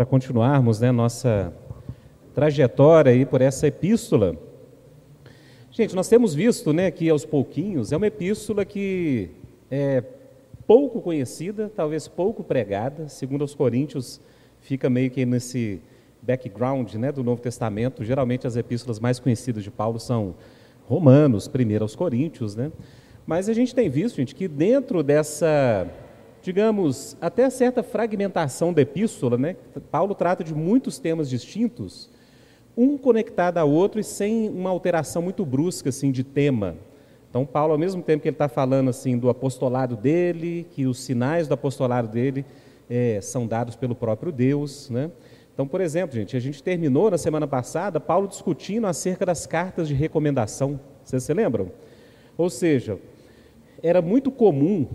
para continuarmos né, nossa trajetória aí por essa epístola. Gente, nós temos visto né, que aos pouquinhos, é uma epístola que é pouco conhecida, talvez pouco pregada, segundo os Coríntios, fica meio que nesse background né, do Novo Testamento. Geralmente as epístolas mais conhecidas de Paulo são Romanos, primeiro aos Coríntios, né? Mas a gente tem visto, gente, que dentro dessa, digamos, até certa fragmentação da epístola, né? Paulo trata de muitos temas distintos, um conectado ao outro e sem uma alteração muito brusca assim de tema. Então Paulo, ao mesmo tempo que ele está falando assim do apostolado dele, que os sinais do apostolado dele é, são dados pelo próprio Deus, né? Então, por exemplo, gente, a gente terminou na semana passada Paulo discutindo acerca das cartas de recomendação. Vocês se lembram? Ou seja, era muito comum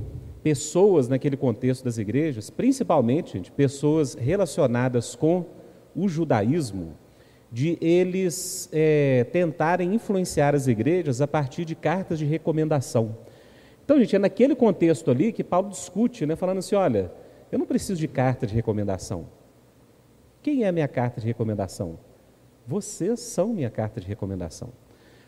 pessoas naquele contexto das igrejas, principalmente, gente, pessoas relacionadas com o judaísmo, de eles é, tentarem influenciar as igrejas a partir de cartas de recomendação. Então, gente, é naquele contexto ali que Paulo discute, né, falando assim: olha, eu não preciso de carta de recomendação. Quem é a minha carta de recomendação? Vocês são minha carta de recomendação.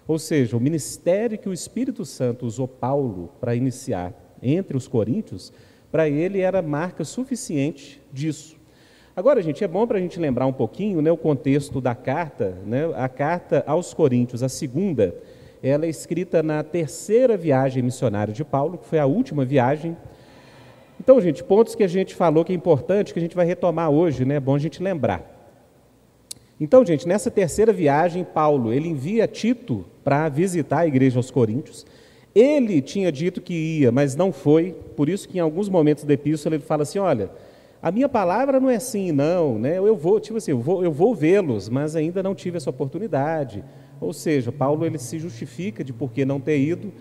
Ou seja, o ministério que o Espírito Santo usou Paulo para iniciar entre os coríntios, para ele era marca suficiente disso. Agora, gente, é bom para a gente lembrar um pouquinho né, o contexto da carta. Né, a carta aos Coríntios, a segunda, ela é escrita na terceira viagem missionária de Paulo, que foi a última viagem. Então, gente, pontos que a gente falou que é importante, que a gente vai retomar hoje, né, é bom a gente lembrar. Então, gente, nessa terceira viagem, Paulo, ele envia Tito para visitar a igreja aos Coríntios. Ele tinha dito que ia, mas não foi, por isso que em alguns momentos da epístola ele fala assim, olha, a minha palavra não é sim, não, né? Eu vou, tipo assim, eu vou, eu vou vê-los, mas ainda não tive essa oportunidade. Ou seja, Paulo ele se justifica de por que não ter ido.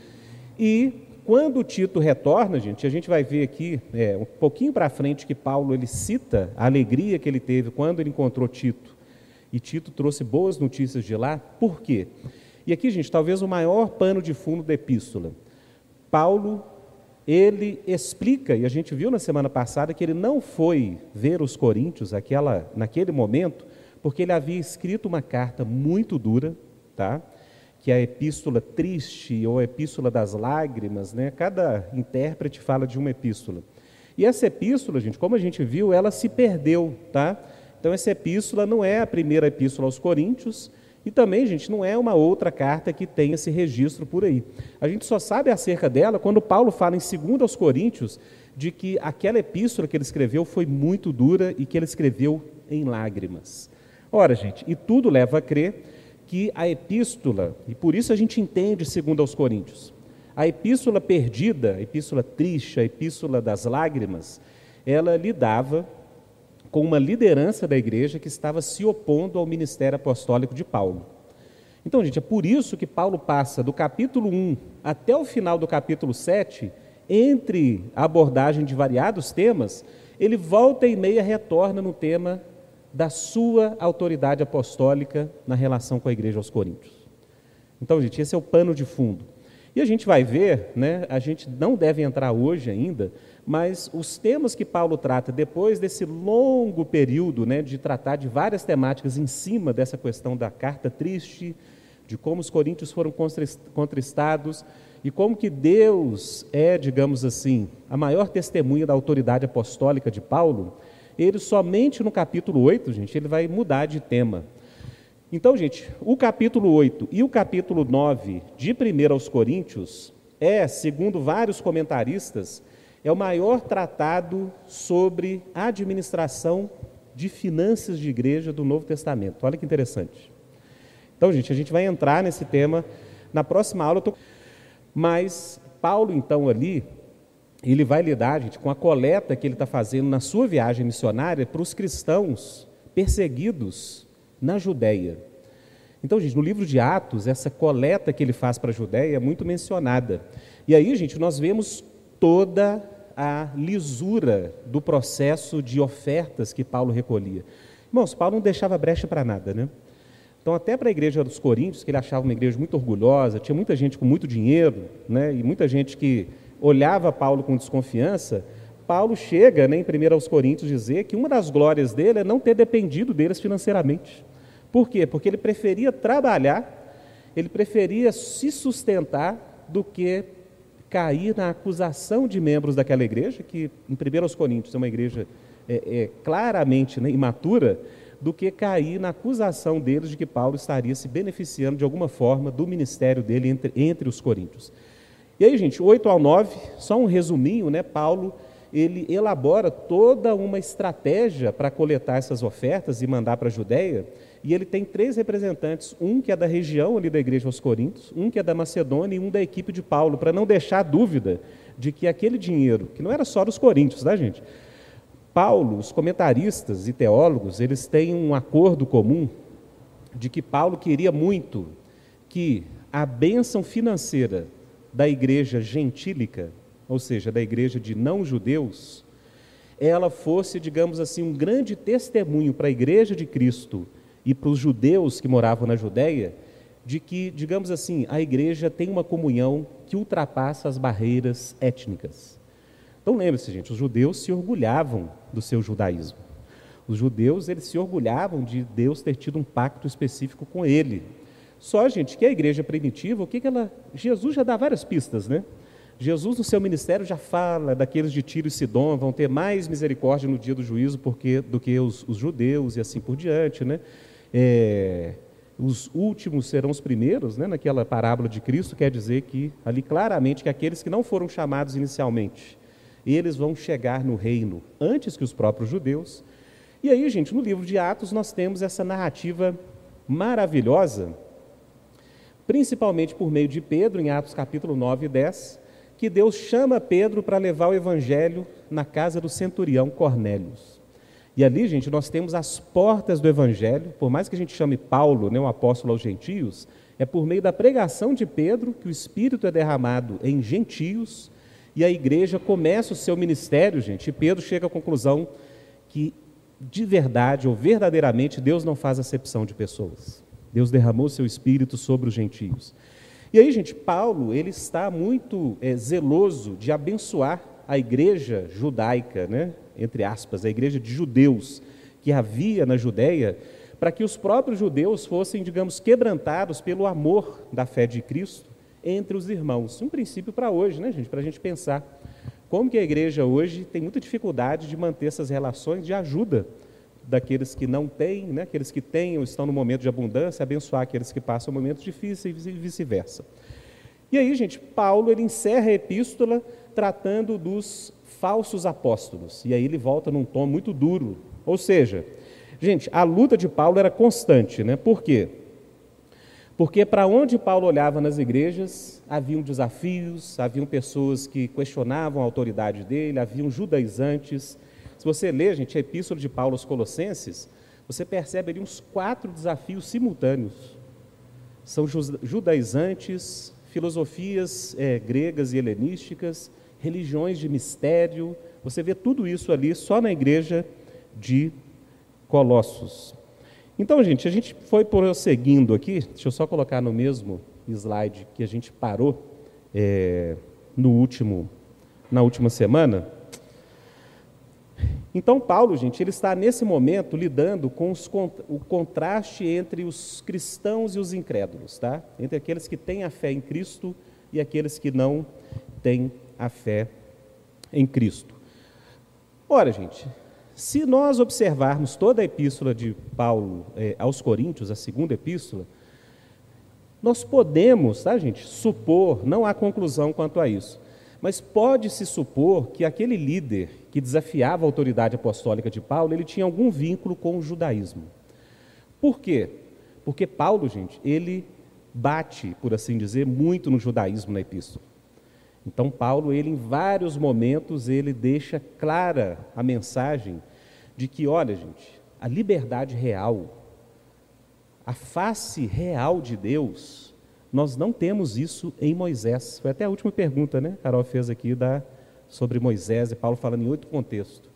E quando Tito retorna, gente, a gente vai ver aqui é, um pouquinho para frente que Paulo ele cita a alegria que ele teve quando ele encontrou Tito. E Tito trouxe boas notícias de lá. Por quê? E aqui, gente, talvez o maior pano de fundo da epístola. Paulo ele explica, e a gente viu na semana passada, que ele não foi ver os coríntios aquela, naquele momento, porque ele havia escrito uma carta muito dura, tá? que é a epístola triste ou a epístola das lágrimas, né? cada intérprete fala de uma epístola. E essa epístola, gente, como a gente viu, ela se perdeu. Tá? Então, essa epístola não é a primeira epístola aos coríntios, e também, gente, não é uma outra carta que tenha esse registro por aí. A gente só sabe acerca dela quando Paulo fala em 2 aos Coríntios de que aquela epístola que ele escreveu foi muito dura e que ele escreveu em lágrimas. Ora, gente, e tudo leva a crer que a epístola, e por isso a gente entende 2 aos Coríntios, a epístola perdida, a epístola triste, a epístola das lágrimas, ela lidava com uma liderança da igreja que estava se opondo ao ministério apostólico de Paulo. Então, gente, é por isso que Paulo passa do capítulo 1 até o final do capítulo 7, entre a abordagem de variados temas, ele volta e meia retorna no tema da sua autoridade apostólica na relação com a igreja aos Coríntios. Então, gente, esse é o pano de fundo. E a gente vai ver, né, a gente não deve entrar hoje ainda, mas os temas que Paulo trata depois desse longo período né, de tratar de várias temáticas em cima dessa questão da carta triste, de como os coríntios foram contristados e como que Deus é, digamos assim, a maior testemunha da autoridade apostólica de Paulo, ele somente no capítulo 8, gente, ele vai mudar de tema. Então, gente, o capítulo 8 e o capítulo 9 de 1 aos Coríntios é, segundo vários comentaristas, é o maior tratado sobre administração de finanças de igreja do Novo Testamento. Olha que interessante. Então, gente, a gente vai entrar nesse tema na próxima aula. Tô... Mas Paulo, então, ali, ele vai lidar, gente, com a coleta que ele está fazendo na sua viagem missionária para os cristãos perseguidos na Judéia. Então, gente, no livro de Atos, essa coleta que ele faz para a Judéia é muito mencionada. E aí, gente, nós vemos toda a lisura do processo de ofertas que Paulo recolhia. Irmãos, Paulo não deixava brecha para nada, né? Então, até para a igreja dos Coríntios, que ele achava uma igreja muito orgulhosa, tinha muita gente com muito dinheiro, né? E muita gente que olhava Paulo com desconfiança. Paulo chega né, em 1 aos Coríntios dizer que uma das glórias dele é não ter dependido deles financeiramente. Por quê? Porque ele preferia trabalhar, ele preferia se sustentar do que cair na acusação de membros daquela igreja, que em 1 aos Coríntios é uma igreja é, é, claramente né, imatura, do que cair na acusação deles de que Paulo estaria se beneficiando de alguma forma do ministério dele entre, entre os coríntios. E aí, gente, 8 ao 9, só um resuminho, né? Paulo ele elabora toda uma estratégia para coletar essas ofertas e mandar para a Judéia, e ele tem três representantes, um que é da região ali da igreja aos Coríntios, um que é da Macedônia e um da equipe de Paulo, para não deixar dúvida de que aquele dinheiro, que não era só dos coríntios, tá gente? Paulo, os comentaristas e teólogos, eles têm um acordo comum de que Paulo queria muito que a bênção financeira da igreja gentílica, ou seja, da igreja de não-judeus, ela fosse, digamos assim, um grande testemunho para a igreja de Cristo e para os judeus que moravam na Judéia, de que, digamos assim, a igreja tem uma comunhão que ultrapassa as barreiras étnicas. Então lembre-se, gente, os judeus se orgulhavam do seu judaísmo. Os judeus, eles se orgulhavam de Deus ter tido um pacto específico com ele. Só, gente, que a igreja primitiva, o que, que ela. Jesus já dá várias pistas, né? Jesus, no seu ministério, já fala daqueles de Tiro e Sidom, vão ter mais misericórdia no dia do juízo porque, do que os, os judeus e assim por diante, né? É, os últimos serão os primeiros, né? naquela parábola de Cristo, quer dizer que ali claramente que aqueles que não foram chamados inicialmente, eles vão chegar no reino antes que os próprios judeus. E aí, gente, no livro de Atos nós temos essa narrativa maravilhosa, principalmente por meio de Pedro, em Atos capítulo 9 e 10, que Deus chama Pedro para levar o evangelho na casa do centurião Cornélios. E ali, gente, nós temos as portas do evangelho, por mais que a gente chame Paulo, né, um apóstolo aos gentios, é por meio da pregação de Pedro que o Espírito é derramado em gentios e a igreja começa o seu ministério, gente, e Pedro chega à conclusão que, de verdade ou verdadeiramente, Deus não faz acepção de pessoas. Deus derramou seu espírito sobre os gentios. E aí, gente, Paulo, ele está muito é, zeloso de abençoar a igreja judaica, né? entre aspas, a igreja de judeus que havia na Judéia, para que os próprios judeus fossem, digamos, quebrantados pelo amor da fé de Cristo entre os irmãos. Um princípio para hoje, né, gente? Para a gente pensar como que a igreja hoje tem muita dificuldade de manter essas relações de ajuda daqueles que não têm, né? aqueles que têm ou estão no momento de abundância, abençoar aqueles que passam momentos difíceis e vice-versa. E aí, gente, Paulo ele encerra a epístola tratando dos falsos apóstolos. E aí ele volta num tom muito duro. Ou seja, gente, a luta de Paulo era constante, né? Por quê? Porque para onde Paulo olhava nas igrejas, haviam desafios, haviam pessoas que questionavam a autoridade dele, haviam judaizantes. Se você ler, gente, a epístola de Paulo aos Colossenses, você percebe ali uns quatro desafios simultâneos. São judaizantes, filosofias é, gregas e helenísticas, religiões de mistério. Você vê tudo isso ali só na igreja de Colossos. Então, gente, a gente foi prosseguindo aqui, deixa eu só colocar no mesmo slide que a gente parou é, no último, na última semana. Então, Paulo, gente, ele está nesse momento lidando com os, o contraste entre os cristãos e os incrédulos, tá? Entre aqueles que têm a fé em Cristo e aqueles que não têm a fé em Cristo. Ora, gente, se nós observarmos toda a epístola de Paulo eh, aos Coríntios, a segunda epístola, nós podemos, tá, gente, supor, não há conclusão quanto a isso, mas pode-se supor que aquele líder que desafiava a autoridade apostólica de Paulo, ele tinha algum vínculo com o judaísmo. Por quê? Porque Paulo, gente, ele bate, por assim dizer, muito no judaísmo na epístola. Então Paulo, ele em vários momentos, ele deixa clara a mensagem de que, olha, gente, a liberdade real, a face real de Deus, nós não temos isso em Moisés. Foi até a última pergunta, né? Carol fez aqui da, sobre Moisés e Paulo falando em oito contextos.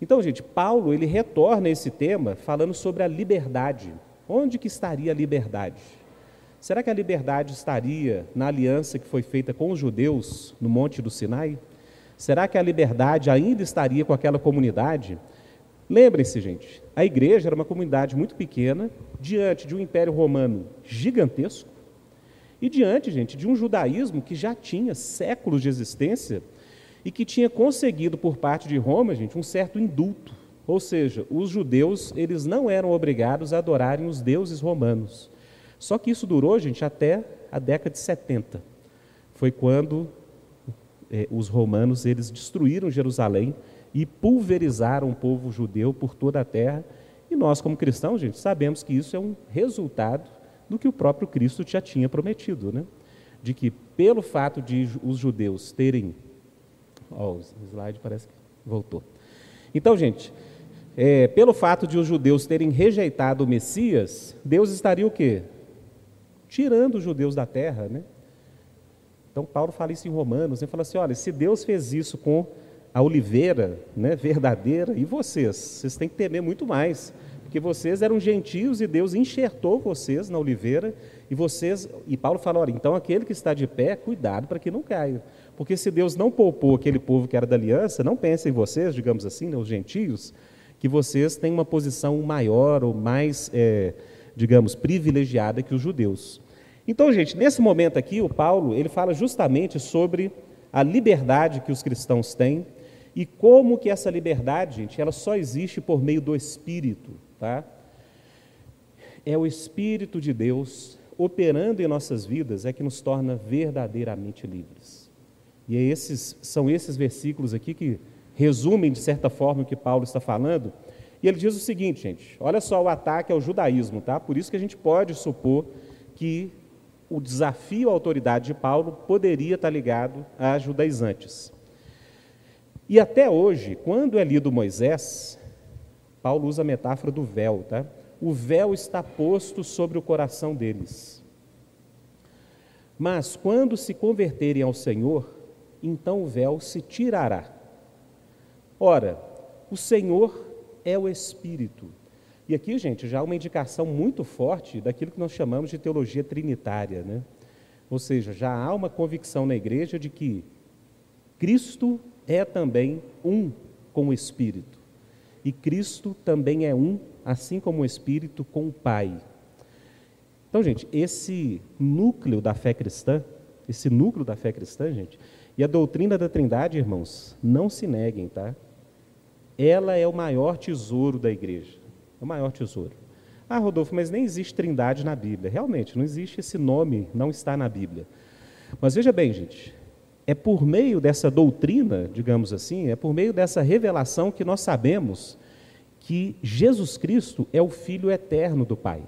Então, gente, Paulo ele retorna esse tema falando sobre a liberdade. Onde que estaria a liberdade? Será que a liberdade estaria na aliança que foi feita com os judeus no Monte do Sinai? Será que a liberdade ainda estaria com aquela comunidade? Lembrem-se, gente, a igreja era uma comunidade muito pequena, diante de um império romano gigantesco, e diante, gente, de um judaísmo que já tinha séculos de existência e que tinha conseguido por parte de Roma, gente, um certo indulto. Ou seja, os judeus, eles não eram obrigados a adorarem os deuses romanos. Só que isso durou, gente, até a década de 70. Foi quando eh, os romanos, eles destruíram Jerusalém e pulverizaram o povo judeu por toda a terra. E nós, como cristãos, gente, sabemos que isso é um resultado do que o próprio Cristo já tinha prometido, né? De que pelo fato de os judeus terem Ó, o slide parece que voltou. Então, gente, é, pelo fato de os judeus terem rejeitado o Messias, Deus estaria o quê? Tirando os judeus da terra, né? Então, Paulo fala isso em Romanos, ele fala assim, olha, se Deus fez isso com a oliveira né, verdadeira, e vocês? Vocês têm que temer muito mais, porque vocês eram gentios e Deus enxertou vocês na oliveira, e vocês, e Paulo fala, olha, então aquele que está de pé, cuidado para que não caia. Porque se Deus não poupou aquele povo que era da aliança, não pensem em vocês, digamos assim, né, os gentios, que vocês têm uma posição maior ou mais, é, digamos, privilegiada que os judeus. Então, gente, nesse momento aqui, o Paulo, ele fala justamente sobre a liberdade que os cristãos têm e como que essa liberdade, gente, ela só existe por meio do Espírito, tá? É o Espírito de Deus operando em nossas vidas é que nos torna verdadeiramente livres. E é esses, são esses versículos aqui que resumem, de certa forma, o que Paulo está falando. E ele diz o seguinte, gente: olha só o ataque ao judaísmo, tá? Por isso que a gente pode supor que o desafio à autoridade de Paulo poderia estar ligado a judaizantes. E até hoje, quando é lido Moisés, Paulo usa a metáfora do véu, tá? O véu está posto sobre o coração deles. Mas quando se converterem ao Senhor, então o véu se tirará. Ora, o Senhor é o Espírito. E aqui, gente, já há uma indicação muito forte daquilo que nós chamamos de teologia trinitária, né? Ou seja, já há uma convicção na igreja de que Cristo é também um com o Espírito. E Cristo também é um, assim como o Espírito, com o Pai. Então, gente, esse núcleo da fé cristã, esse núcleo da fé cristã, gente, e a doutrina da Trindade, irmãos, não se neguem, tá? Ela é o maior tesouro da igreja. É o maior tesouro. Ah, Rodolfo, mas nem existe Trindade na Bíblia. Realmente, não existe esse nome, não está na Bíblia. Mas veja bem, gente, é por meio dessa doutrina, digamos assim, é por meio dessa revelação que nós sabemos que Jesus Cristo é o Filho eterno do Pai.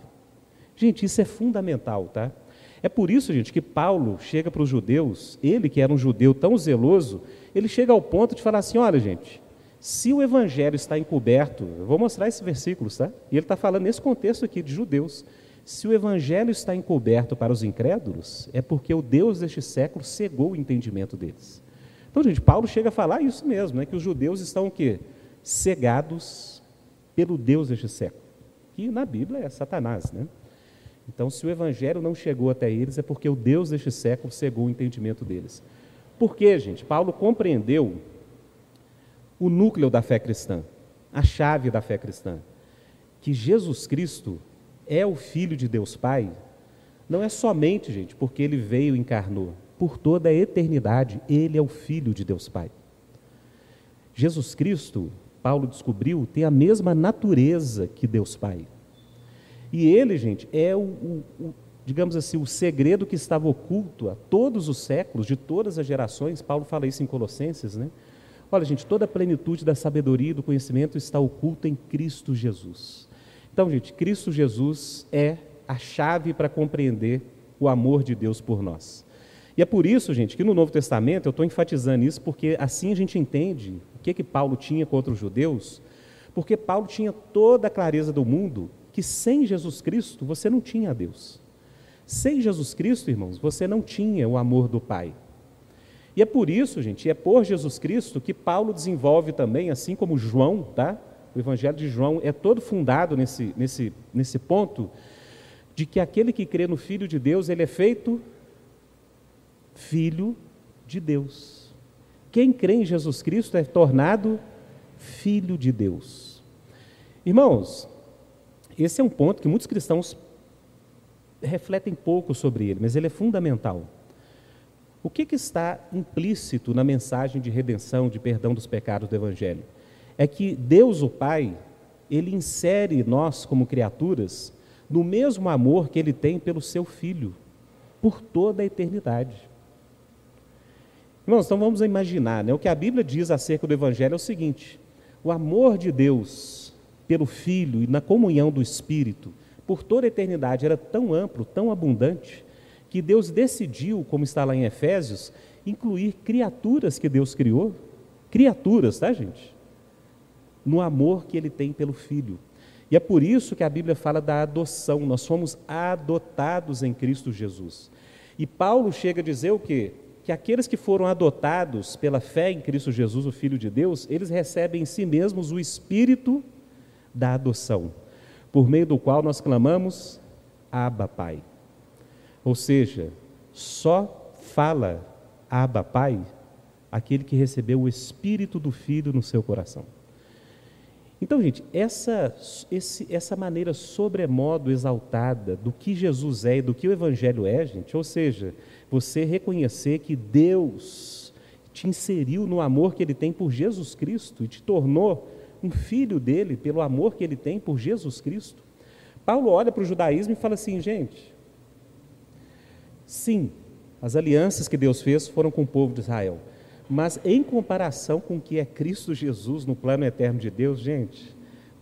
Gente, isso é fundamental, tá? É por isso, gente, que Paulo chega para os judeus, ele que era um judeu tão zeloso, ele chega ao ponto de falar assim: olha, gente, se o evangelho está encoberto, eu vou mostrar esses versículos, tá? E ele está falando nesse contexto aqui de judeus. Se o evangelho está encoberto para os incrédulos, é porque o Deus deste século cegou o entendimento deles. Então, gente, Paulo chega a falar isso mesmo, né? Que os judeus estão o quê? Cegados pelo Deus deste século. Que na Bíblia é Satanás, né? Então, se o evangelho não chegou até eles, é porque o Deus deste século cegou o entendimento deles. Por quê, gente? Paulo compreendeu o núcleo da fé cristã, a chave da fé cristã, que Jesus Cristo é o Filho de Deus Pai, não é somente, gente, porque ele veio e encarnou, por toda a eternidade, ele é o Filho de Deus Pai. Jesus Cristo, Paulo descobriu, tem a mesma natureza que Deus Pai. E ele, gente, é o, o, o, digamos assim, o segredo que estava oculto a todos os séculos, de todas as gerações. Paulo fala isso em Colossenses, né? Olha, gente, toda a plenitude da sabedoria e do conhecimento está oculta em Cristo Jesus. Então, gente, Cristo Jesus é a chave para compreender o amor de Deus por nós. E é por isso, gente, que no Novo Testamento eu estou enfatizando isso, porque assim a gente entende o que, que Paulo tinha contra os judeus, porque Paulo tinha toda a clareza do mundo que sem Jesus Cristo você não tinha Deus. Sem Jesus Cristo, irmãos, você não tinha o amor do Pai. E é por isso, gente, é por Jesus Cristo que Paulo desenvolve também, assim como João, tá? O Evangelho de João é todo fundado nesse, nesse, nesse ponto de que aquele que crê no Filho de Deus, ele é feito filho de Deus. quem crê em Jesus Cristo é tornado filho de Deus. Irmãos, esse é um ponto que muitos cristãos refletem pouco sobre ele, mas ele é fundamental. O que, que está implícito na mensagem de redenção, de perdão dos pecados do Evangelho? É que Deus, o Pai, ele insere nós, como criaturas, no mesmo amor que ele tem pelo seu Filho, por toda a eternidade. Irmãos, então vamos imaginar, né? o que a Bíblia diz acerca do Evangelho é o seguinte: o amor de Deus pelo Filho e na comunhão do Espírito, por toda a eternidade, era tão amplo, tão abundante, que Deus decidiu, como está lá em Efésios, incluir criaturas que Deus criou, criaturas, tá, gente? No amor que ele tem pelo filho. E é por isso que a Bíblia fala da adoção, nós fomos adotados em Cristo Jesus. E Paulo chega a dizer o quê? Que aqueles que foram adotados pela fé em Cristo Jesus, o Filho de Deus, eles recebem em si mesmos o espírito da adoção, por meio do qual nós clamamos: Abba, Pai. Ou seja, só fala Abba Pai aquele que recebeu o Espírito do Filho no seu coração. Então, gente, essa, esse, essa maneira sobremodo exaltada do que Jesus é e do que o Evangelho é, gente, ou seja, você reconhecer que Deus te inseriu no amor que Ele tem por Jesus Cristo e te tornou um filho dele pelo amor que Ele tem por Jesus Cristo. Paulo olha para o judaísmo e fala assim, gente, Sim, as alianças que Deus fez foram com o povo de Israel. Mas em comparação com o que é Cristo Jesus no plano eterno de Deus, gente,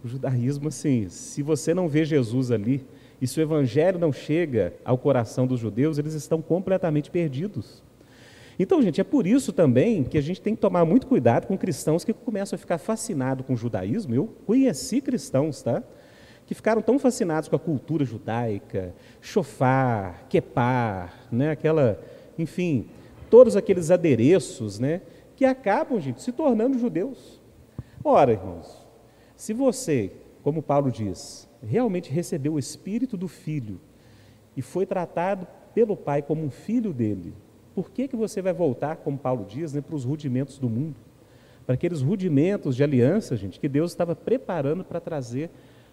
o judaísmo, assim, se você não vê Jesus ali, e se o evangelho não chega ao coração dos judeus, eles estão completamente perdidos. Então, gente, é por isso também que a gente tem que tomar muito cuidado com cristãos que começam a ficar fascinados com o judaísmo. Eu conheci cristãos, tá? Que ficaram tão fascinados com a cultura judaica, chofar, quepar, né, aquela, enfim, todos aqueles adereços, né, que acabam, gente, se tornando judeus. Ora, irmãos, se você, como Paulo diz, realmente recebeu o espírito do filho e foi tratado pelo pai como um filho dele, por que, que você vai voltar, como Paulo diz, né, para os rudimentos do mundo? Para aqueles rudimentos de aliança, gente, que Deus estava preparando para trazer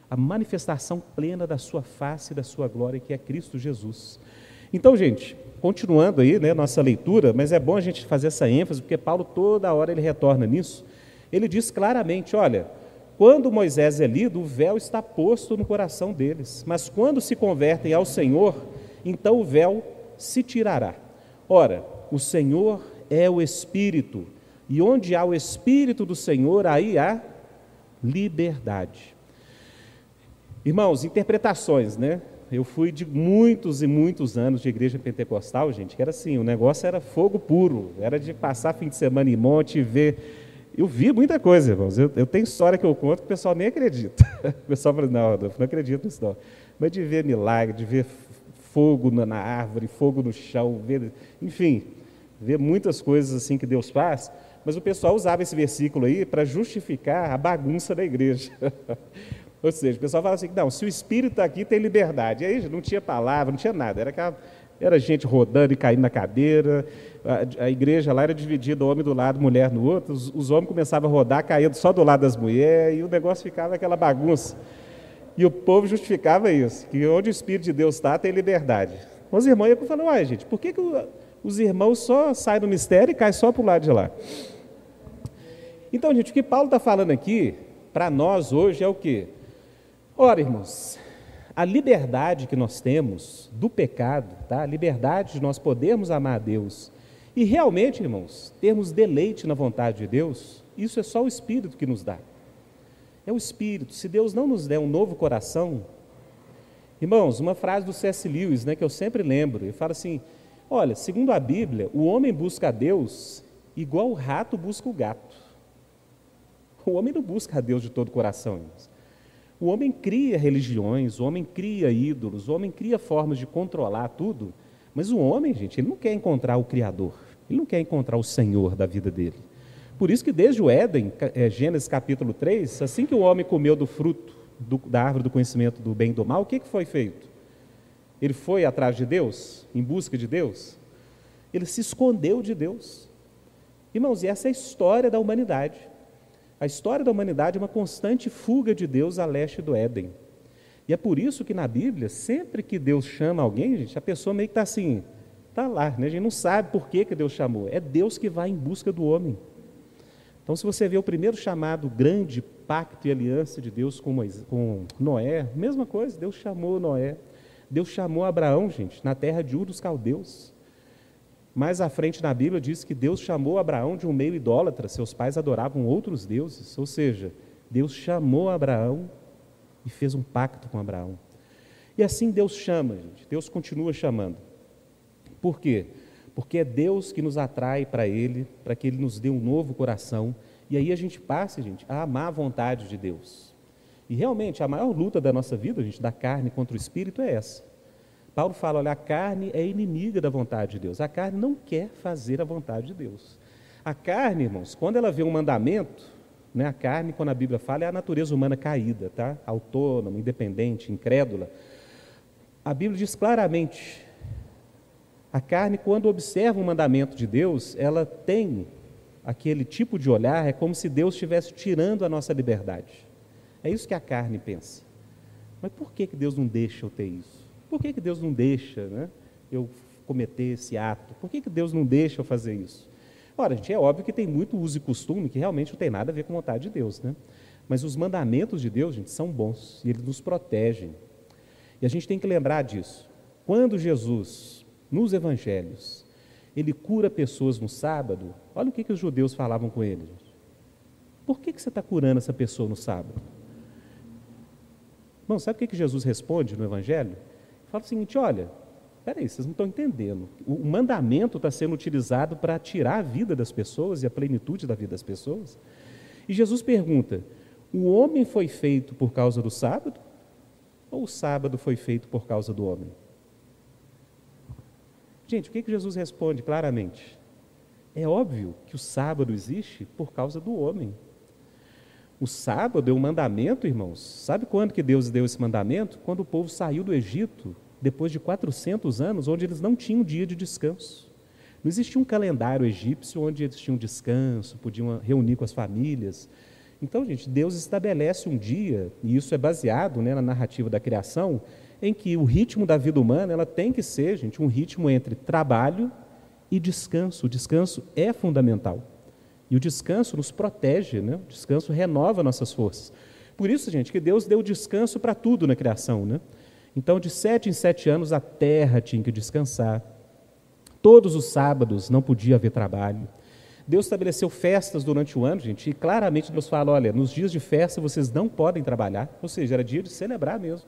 a manifestação plena da sua face e da sua glória, que é Cristo Jesus. Então, gente, continuando aí, né, nossa leitura, mas é bom a gente fazer essa ênfase, porque Paulo toda hora ele retorna nisso. Ele diz claramente, olha, quando Moisés é lido, o véu está posto no coração deles, mas quando se convertem ao Senhor, então o véu se tirará. Ora, o Senhor é o Espírito, e onde há o Espírito do Senhor, aí há liberdade. Irmãos, interpretações, né? Eu fui de muitos e muitos anos de igreja pentecostal, gente, que era assim, o negócio era fogo puro, era de passar fim de semana em monte e ver. Eu vi muita coisa, irmãos. Eu, eu tenho história que eu conto que o pessoal nem acredita. O pessoal fala, não, Adolfo, não acredito nisso não. Mas de ver milagre, de ver fogo na, na árvore, fogo no chão, ver, enfim, ver muitas coisas assim que Deus faz. Mas o pessoal usava esse versículo aí para justificar a bagunça da igreja. Ou seja, o pessoal fala assim, não, se o Espírito está aqui, tem liberdade. E aí não tinha palavra, não tinha nada. Era, aquela, era gente rodando e caindo na cadeira. A, a, igreja lá era dividida, homem do lado, mulher no outro. Os, os homens começavam a rodar, caindo só do lado das mulheres, e o negócio ficava aquela bagunça. E o povo justificava isso, que onde o Espírito de Deus está, tem liberdade. Os irmãos iam falando, uai, gente, por que, que os irmãos só saem do mistério e caem só para o lado de lá? Então, gente, o que Paulo está falando aqui, para nós hoje, é o quê? Ora, irmãos, a liberdade que nós temos do pecado, tá? a liberdade de nós podermos amar a Deus e realmente, irmãos, termos deleite na vontade de Deus, isso é só o Espírito que nos dá. É o Espírito. Se Deus não nos der um novo coração, irmãos, uma frase do C.S. Lewis, né, que eu sempre lembro, ele fala assim: olha, segundo a Bíblia, o homem busca a Deus igual o rato busca o gato. O homem não busca a Deus de todo o coração, irmãos. O homem cria religiões, o homem cria ídolos, o homem cria formas de controlar tudo, mas o homem, gente, ele não quer encontrar o Criador, ele não quer encontrar o Senhor da vida dele. Por isso que desde o Éden, é, Gênesis capítulo 3, assim que o homem comeu do fruto do, da árvore do conhecimento do bem e do mal, o que, que foi feito? Ele foi atrás de Deus, em busca de Deus? Ele se escondeu de Deus. Irmãos, e essa é a história da humanidade. A história da humanidade é uma constante fuga de Deus a leste do Éden. E é por isso que na Bíblia, sempre que Deus chama alguém, gente, a pessoa meio que está assim, está lá, né? a gente não sabe por que, que Deus chamou. É Deus que vai em busca do homem. Então, se você vê o primeiro chamado grande pacto e aliança de Deus com, Moisés, com Noé, mesma coisa, Deus chamou Noé. Deus chamou Abraão, gente, na terra de Ur dos Caldeus. Mais à frente na Bíblia diz que Deus chamou Abraão de um meio idólatra, seus pais adoravam outros deuses, ou seja, Deus chamou Abraão e fez um pacto com Abraão. E assim Deus chama, gente, Deus continua chamando. Por quê? porque é Deus que nos atrai para Ele, para que Ele nos dê um novo coração, e aí a gente passe, gente, a amar a vontade de Deus. E realmente, a maior luta da nossa vida, gente, da carne contra o espírito é essa. Paulo fala: olha, a carne é inimiga da vontade de Deus. A carne não quer fazer a vontade de Deus. A carne, irmãos, quando ela vê um mandamento, né, a carne, quando a Bíblia fala, é a natureza humana caída, tá? autônoma, independente, incrédula. A Bíblia diz claramente a carne, quando observa um mandamento de Deus, ela tem aquele tipo de olhar, é como se Deus estivesse tirando a nossa liberdade. É isso que a carne pensa. Mas por que, que Deus não deixa eu ter isso? Por que, que Deus não deixa né, eu cometer esse ato? Por que, que Deus não deixa eu fazer isso? Ora, gente, é óbvio que tem muito uso e costume que realmente não tem nada a ver com a vontade de Deus, né? Mas os mandamentos de Deus, gente, são bons e eles nos protegem. E a gente tem que lembrar disso. Quando Jesus nos evangelhos, ele cura pessoas no sábado, olha o que, que os judeus falavam com ele. Por que, que você está curando essa pessoa no sábado? Bom, sabe o que, que Jesus responde no Evangelho? Fala o seguinte: olha, peraí, vocês não estão entendendo. O mandamento está sendo utilizado para tirar a vida das pessoas e a plenitude da vida das pessoas. E Jesus pergunta: o homem foi feito por causa do sábado? Ou o sábado foi feito por causa do homem? Gente, o que, que Jesus responde claramente? É óbvio que o sábado existe por causa do homem. O sábado é um mandamento, irmãos. Sabe quando que Deus deu esse mandamento? Quando o povo saiu do Egito, depois de 400 anos, onde eles não tinham dia de descanso. Não existia um calendário egípcio onde eles tinham descanso, podiam reunir com as famílias. Então, gente, Deus estabelece um dia, e isso é baseado né, na narrativa da criação, em que o ritmo da vida humana ela tem que ser, gente, um ritmo entre trabalho e descanso. O descanso é fundamental. E o descanso nos protege, né? o descanso renova nossas forças. Por isso, gente, que Deus deu descanso para tudo na criação. Né? Então, de sete em sete anos, a terra tinha que descansar. Todos os sábados não podia haver trabalho. Deus estabeleceu festas durante o ano, gente, e claramente Deus fala: olha, nos dias de festa vocês não podem trabalhar. Ou seja, era dia de celebrar mesmo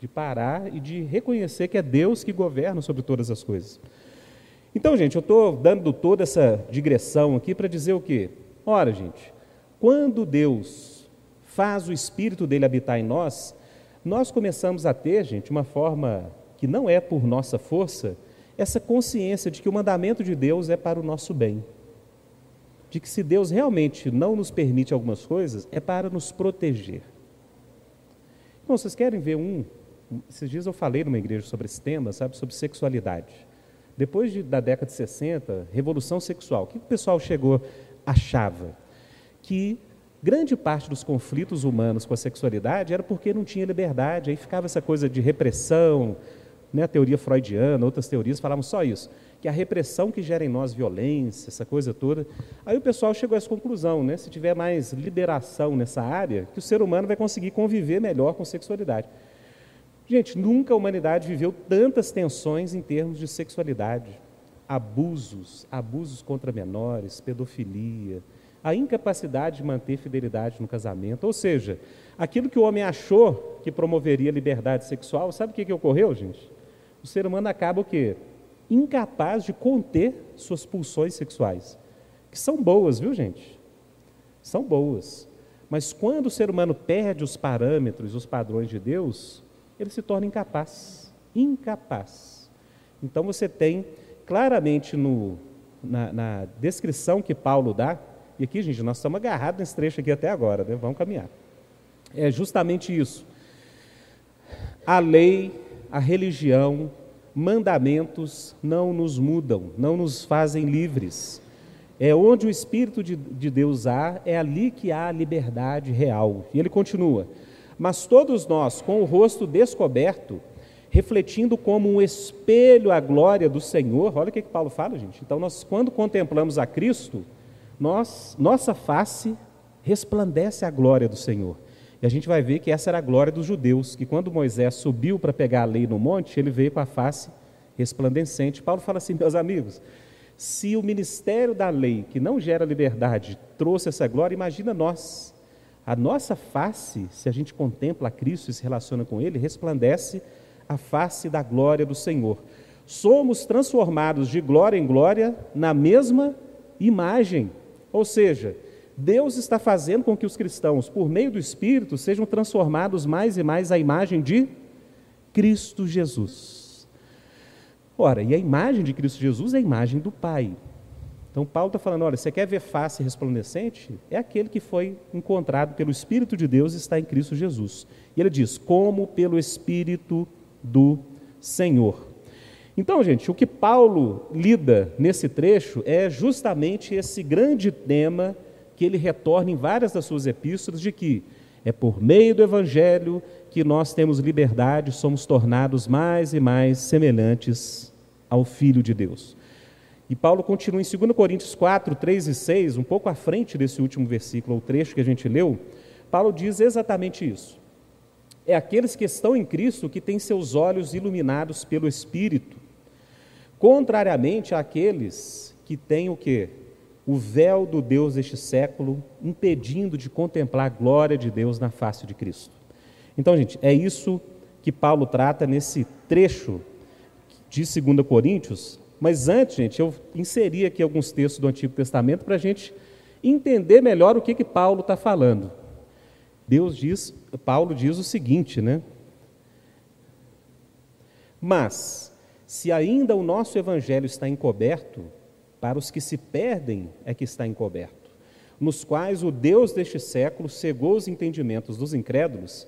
de parar e de reconhecer que é Deus que governa sobre todas as coisas. Então, gente, eu estou dando toda essa digressão aqui para dizer o quê? Ora, gente, quando Deus faz o Espírito dele habitar em nós, nós começamos a ter, gente, uma forma que não é por nossa força, essa consciência de que o mandamento de Deus é para o nosso bem. De que se Deus realmente não nos permite algumas coisas, é para nos proteger. Bom, vocês querem ver um esses dias eu falei numa igreja sobre esse tema, sabe, sobre sexualidade. Depois de, da década de 60, revolução sexual, o que o pessoal chegou, achava? Que grande parte dos conflitos humanos com a sexualidade era porque não tinha liberdade, aí ficava essa coisa de repressão, né, a teoria freudiana, outras teorias falavam só isso, que a repressão que gera em nós violência, essa coisa toda. Aí o pessoal chegou a essa conclusão, né, se tiver mais liberação nessa área, que o ser humano vai conseguir conviver melhor com sexualidade. Gente, nunca a humanidade viveu tantas tensões em termos de sexualidade. Abusos, abusos contra menores, pedofilia, a incapacidade de manter fidelidade no casamento. Ou seja, aquilo que o homem achou que promoveria liberdade sexual, sabe o que, que ocorreu, gente? O ser humano acaba o quê? Incapaz de conter suas pulsões sexuais. Que são boas, viu, gente? São boas. Mas quando o ser humano perde os parâmetros, os padrões de Deus, ele se torna incapaz. Incapaz. Então você tem claramente no, na, na descrição que Paulo dá, e aqui, gente, nós estamos agarrados nesse trecho aqui até agora, né? vamos caminhar. É justamente isso. A lei, a religião, mandamentos não nos mudam, não nos fazem livres. É onde o Espírito de, de Deus há, é ali que há a liberdade real. E ele continua: Mas todos nós, com o rosto descoberto, refletindo como um espelho a glória do Senhor. Olha o que, que Paulo fala, gente. Então, nós, quando contemplamos a Cristo, nós, nossa face resplandece a glória do Senhor. E a gente vai ver que essa era a glória dos judeus, que quando Moisés subiu para pegar a lei no monte, ele veio com a face resplandecente. Paulo fala assim, meus amigos, se o ministério da lei, que não gera liberdade, trouxe essa glória, imagina nós. A nossa face, se a gente contempla a Cristo e se relaciona com Ele, resplandece a face da glória do Senhor. Somos transformados de glória em glória na mesma imagem. Ou seja, Deus está fazendo com que os cristãos, por meio do Espírito, sejam transformados mais e mais à imagem de Cristo Jesus. Ora, e a imagem de Cristo Jesus é a imagem do Pai. Então, Paulo está falando: olha, você quer ver face resplandecente? É aquele que foi encontrado pelo Espírito de Deus e está em Cristo Jesus. E ele diz: como pelo Espírito do Senhor. Então, gente, o que Paulo lida nesse trecho é justamente esse grande tema que ele retorna em várias das suas epístolas de que é por meio do evangelho que nós temos liberdade, somos tornados mais e mais semelhantes ao filho de Deus. E Paulo continua em 2 Coríntios 4, 3 e 6, um pouco à frente desse último versículo, o trecho que a gente leu, Paulo diz exatamente isso é aqueles que estão em Cristo que têm seus olhos iluminados pelo Espírito, contrariamente àqueles que têm o que? O véu do Deus deste século impedindo de contemplar a glória de Deus na face de Cristo. Então, gente, é isso que Paulo trata nesse trecho de 2 Coríntios. Mas antes, gente, eu inseri aqui alguns textos do Antigo Testamento para a gente entender melhor o que, que Paulo está falando. Deus diz, Paulo diz o seguinte, né? Mas, se ainda o nosso evangelho está encoberto, para os que se perdem é que está encoberto, nos quais o Deus deste século cegou os entendimentos dos incrédulos,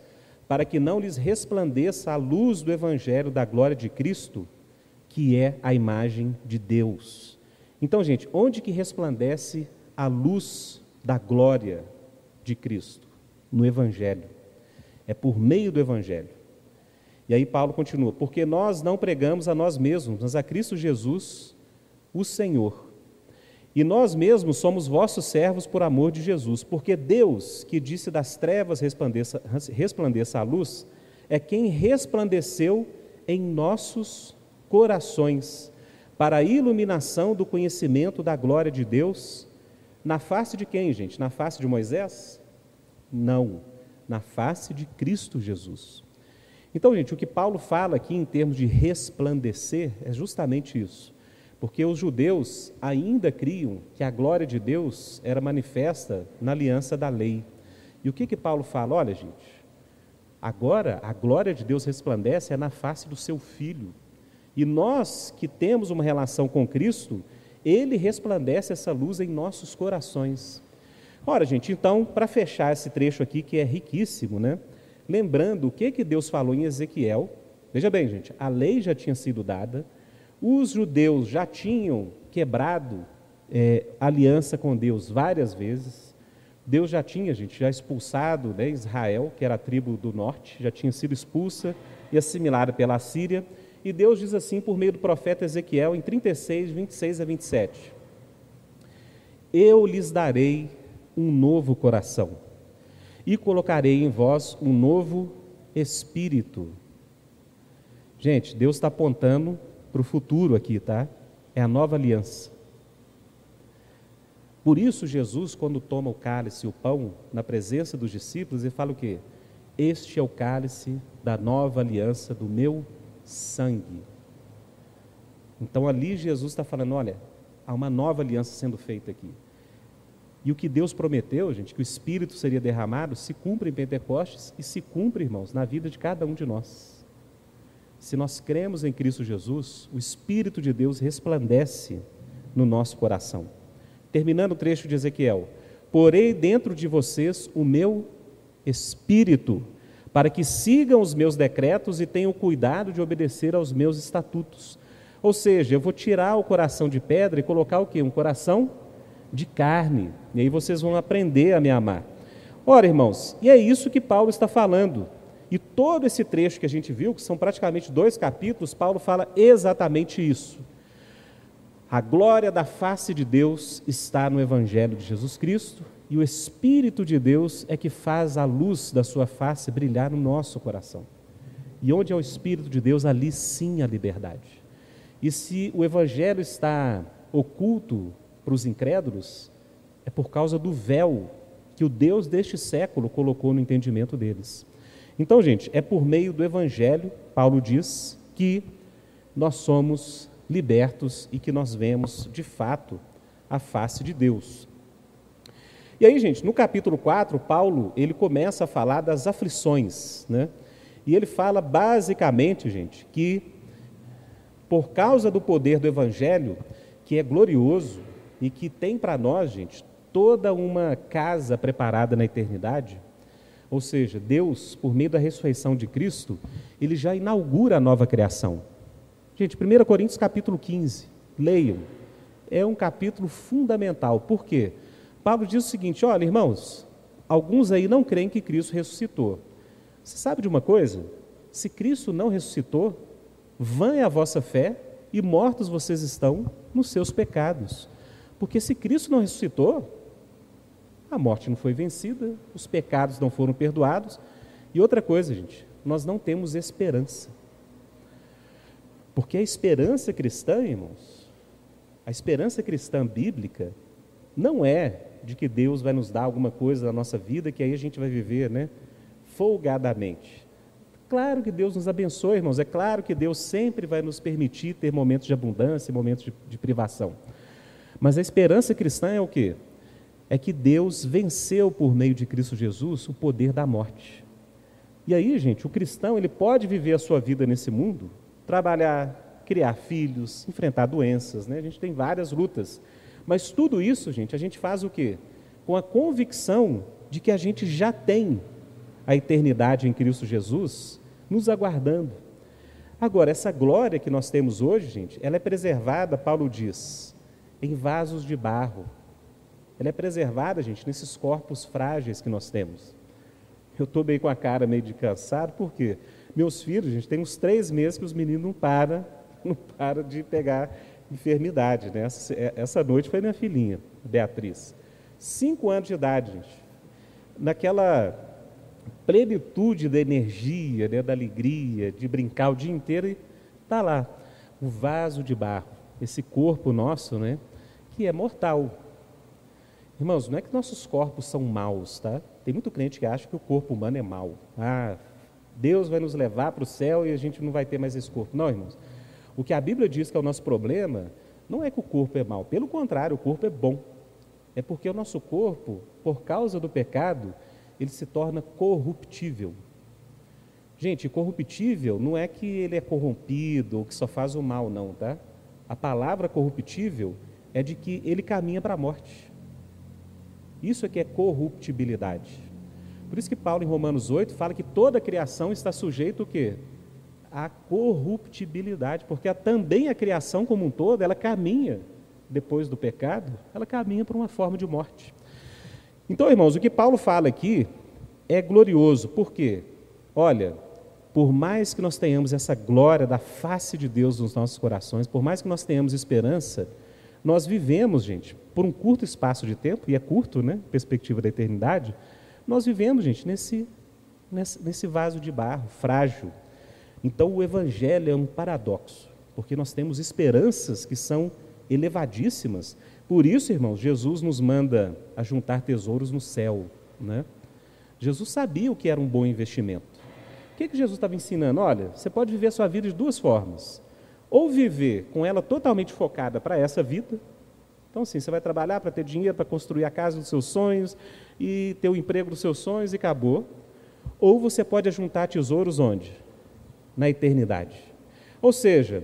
para que não lhes resplandeça a luz do evangelho da glória de Cristo, que é a imagem de Deus. Então, gente, onde que resplandece a luz da glória de Cristo? no Evangelho. É por meio do Evangelho. E aí Paulo continua: porque nós não pregamos a nós mesmos, mas a Cristo Jesus, o Senhor. E nós mesmos somos vossos servos por amor de Jesus, porque Deus, que disse das trevas resplandeça, resplandeça a luz, é quem resplandeceu em nossos corações, para a iluminação do conhecimento da glória de Deus, na face de quem, gente? Na face de Moisés? Não, na face de Cristo Jesus. Então, gente, o que Paulo fala aqui em termos de resplandecer é justamente isso. Porque os judeus ainda criam que a glória de Deus era manifesta na aliança da lei. E o que que Paulo fala? Olha, gente, agora a glória de Deus resplandece é na face do seu filho. E nós que temos uma relação com Cristo, ele resplandece essa luz em nossos corações. Ora, gente, então, para fechar esse trecho aqui, que é riquíssimo, né? Lembrando o que, que Deus falou em Ezequiel. Veja bem, gente, a lei já tinha sido dada, os judeus já tinham quebrado é, aliança com Deus várias vezes. Deus já tinha, gente, já expulsado né, Israel, que era a tribo do norte, já tinha sido expulsa e assimilada pela Síria. E Deus diz assim por meio do profeta Ezequiel, em 36, 26 a 27. Eu lhes darei um novo coração, e colocarei em vós um novo espírito. Gente, Deus está apontando para o futuro aqui, tá? É a nova aliança. Por isso, Jesus, quando toma o cálice e o pão na presença dos discípulos, ele fala o quê? Este é o cálice da nova aliança do meu sangue. Então ali Jesus está falando: olha, há uma nova aliança sendo feita aqui. E o que Deus prometeu, gente, que o Espírito seria derramado, se cumpre em Pentecostes e se cumpre, irmãos, na vida de cada um de nós. Se nós cremos em Cristo Jesus, o Espírito de Deus resplandece no nosso coração. Terminando o trecho de Ezequiel: Porei dentro de vocês o meu espírito, para que sigam os meus decretos e tenham cuidado de obedecer aos meus estatutos. Ou seja, eu vou tirar o coração de pedra e colocar o quê? Um coração de carne. E aí vocês vão aprender a me amar. Ora, irmãos, e é isso que Paulo está falando. E todo esse trecho que a gente viu, que são praticamente dois capítulos, Paulo fala exatamente isso. A glória da face de Deus está no Evangelho de Jesus Cristo, e o Espírito de Deus é que faz a luz da sua face brilhar no nosso coração. E onde é o Espírito de Deus, ali sim a liberdade. E se o Evangelho está oculto para os incrédulos, é por causa do véu que o Deus deste século colocou no entendimento deles. Então, gente, é por meio do Evangelho, Paulo diz, que nós somos libertos e que nós vemos, de fato, a face de Deus. E aí, gente, no capítulo 4, Paulo, ele começa a falar das aflições, né? E ele fala basicamente, gente, que por causa do poder do evangelho, que é glorioso e que tem para nós, gente, toda uma casa preparada na eternidade, ou seja, Deus, por meio da ressurreição de Cristo, ele já inaugura a nova criação. Gente, 1 Coríntios capítulo 15, leiam. É um capítulo fundamental. Por quê? Paulo diz o seguinte: olha, irmãos, alguns aí não creem que Cristo ressuscitou. Você sabe de uma coisa? Se Cristo não ressuscitou, vã é a vossa fé e mortos vocês estão nos seus pecados. Porque se Cristo não ressuscitou, a morte não foi vencida, os pecados não foram perdoados. E outra coisa, gente, nós não temos esperança. Porque a esperança cristã, irmãos, a esperança cristã bíblica, não é de que Deus vai nos dar alguma coisa na nossa vida que aí a gente vai viver, né, folgadamente. Claro que Deus nos abençoe, irmãos, é claro que Deus sempre vai nos permitir ter momentos de abundância, momentos de, de privação. Mas a esperança cristã é o quê? é que Deus venceu por meio de Cristo Jesus o poder da morte. E aí, gente, o cristão ele pode viver a sua vida nesse mundo, trabalhar, criar filhos, enfrentar doenças, né? A gente tem várias lutas. Mas tudo isso, gente, a gente faz o quê? Com a convicção de que a gente já tem a eternidade em Cristo Jesus nos aguardando. Agora, essa glória que nós temos hoje, gente, ela é preservada, Paulo diz, em vasos de barro, ela é preservada, gente, nesses corpos frágeis que nós temos. Eu estou bem com a cara meio de cansado, porque meus filhos, gente, tem uns três meses que os meninos não param, não param de pegar enfermidade. Né? Essa, é, essa noite foi minha filhinha, Beatriz. Cinco anos de idade, gente. Naquela plenitude da energia, né, da alegria, de brincar o dia inteiro, e está lá, o vaso de barro, esse corpo nosso, né, que é mortal, Irmãos, não é que nossos corpos são maus, tá? Tem muito crente que acha que o corpo humano é mau. Ah, Deus vai nos levar para o céu e a gente não vai ter mais esse corpo. Não, irmãos. O que a Bíblia diz que é o nosso problema não é que o corpo é mau, pelo contrário, o corpo é bom. É porque o nosso corpo, por causa do pecado, ele se torna corruptível. Gente, corruptível não é que ele é corrompido ou que só faz o mal, não, tá? A palavra corruptível é de que ele caminha para a morte. Isso é que é corruptibilidade. Por isso que Paulo em Romanos 8 fala que toda a criação está sujeita o quê? À corruptibilidade, porque a, também a criação como um todo, ela caminha depois do pecado, ela caminha para uma forma de morte. Então, irmãos, o que Paulo fala aqui é glorioso, por quê? Olha, por mais que nós tenhamos essa glória da face de Deus nos nossos corações, por mais que nós tenhamos esperança, nós vivemos, gente, por um curto espaço de tempo, e é curto, né? Perspectiva da eternidade, nós vivemos, gente, nesse, nesse, nesse vaso de barro, frágil. Então o Evangelho é um paradoxo, porque nós temos esperanças que são elevadíssimas. Por isso, irmãos, Jesus nos manda a juntar tesouros no céu. Né? Jesus sabia o que era um bom investimento. O que, que Jesus estava ensinando? Olha, você pode viver a sua vida de duas formas ou viver com ela totalmente focada para essa vida. Então, sim, você vai trabalhar para ter dinheiro, para construir a casa dos seus sonhos e ter o emprego dos seus sonhos e acabou. Ou você pode juntar tesouros onde? Na eternidade. Ou seja,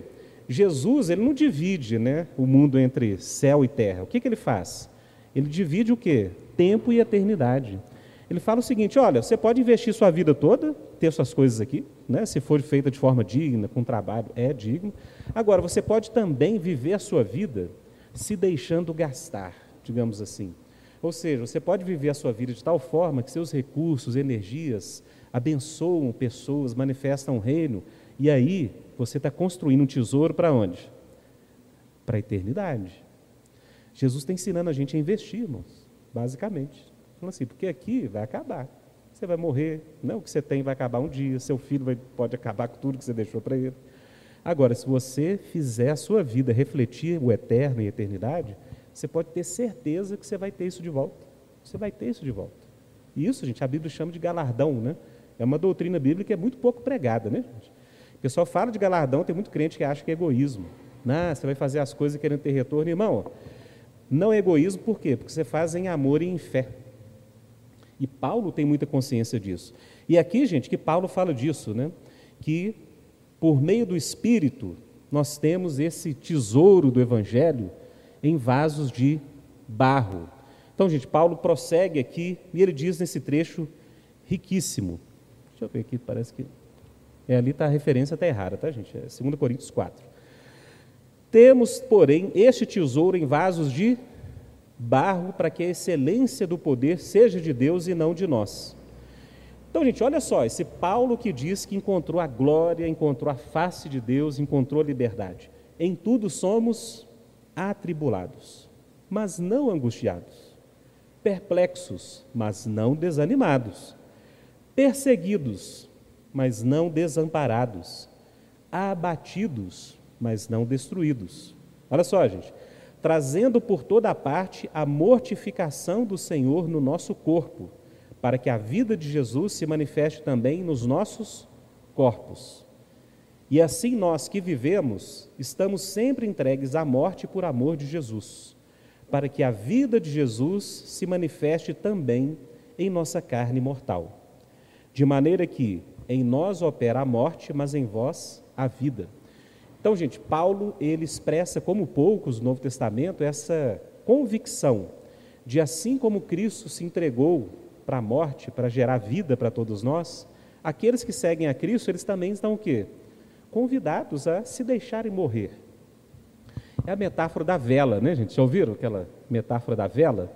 Jesus ele não divide né, o mundo entre céu e terra. O que, que ele faz? Ele divide o quê? Tempo e eternidade. Ele fala o seguinte: olha, você pode investir sua vida toda, ter suas coisas aqui, né? se for feita de forma digna, com trabalho, é digno. Agora, você pode também viver a sua vida se deixando gastar, digamos assim. Ou seja, você pode viver a sua vida de tal forma que seus recursos, energias abençoam pessoas, manifestam o reino, e aí você está construindo um tesouro para onde? Para a eternidade. Jesus está ensinando a gente a investir, irmãos, basicamente. Falando assim, porque aqui vai acabar. Você vai morrer, não o que você tem vai acabar um dia, seu filho vai, pode acabar com tudo que você deixou para ele. Agora, se você fizer a sua vida refletir o eterno e a eternidade, você pode ter certeza que você vai ter isso de volta. Você vai ter isso de volta. E isso, gente, a Bíblia chama de galardão, né? É uma doutrina bíblica que é muito pouco pregada, né? O pessoal fala de galardão, tem muito crente que acha que é egoísmo. Não, você vai fazer as coisas querendo ter retorno. Irmão, não é egoísmo, por quê? Porque você faz em amor e em fé. E Paulo tem muita consciência disso. E aqui, gente, que Paulo fala disso, né? Que por meio do Espírito nós temos esse tesouro do Evangelho em vasos de barro. Então, gente, Paulo prossegue aqui e ele diz nesse trecho riquíssimo. Deixa eu ver aqui, parece que. É, ali está a referência, está errada, tá, gente? É 2 Coríntios 4. Temos, porém, este tesouro em vasos de barro para que a excelência do poder seja de Deus e não de nós. Então, gente, olha só, esse Paulo que diz que encontrou a glória, encontrou a face de Deus, encontrou a liberdade. Em tudo somos atribulados, mas não angustiados, perplexos, mas não desanimados, perseguidos, mas não desamparados, abatidos, mas não destruídos. Olha só, gente, trazendo por toda parte a mortificação do Senhor no nosso corpo, para que a vida de Jesus se manifeste também nos nossos corpos. E assim nós que vivemos, estamos sempre entregues à morte por amor de Jesus, para que a vida de Jesus se manifeste também em nossa carne mortal. De maneira que em nós opera a morte, mas em vós a vida. Então, gente, Paulo, ele expressa como poucos no Novo Testamento essa convicção de assim como Cristo se entregou para a morte, para gerar vida para todos nós, aqueles que seguem a Cristo, eles também estão o quê? convidados a se deixarem morrer. É a metáfora da vela, né, gente? Já ouviram aquela metáfora da vela?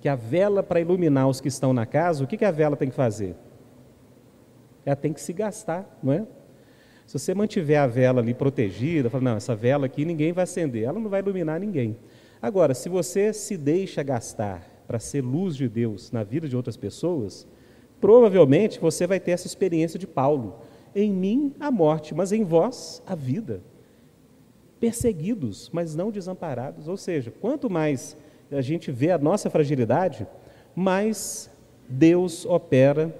Que a vela, para iluminar os que estão na casa, o que, que a vela tem que fazer? Ela tem que se gastar, não é? Se você mantiver a vela ali protegida, fala, não, essa vela aqui ninguém vai acender, ela não vai iluminar ninguém. Agora, se você se deixa gastar para ser luz de Deus na vida de outras pessoas, provavelmente você vai ter essa experiência de Paulo em mim a morte, mas em vós a vida. Perseguidos, mas não desamparados. Ou seja, quanto mais a gente vê a nossa fragilidade, mais Deus opera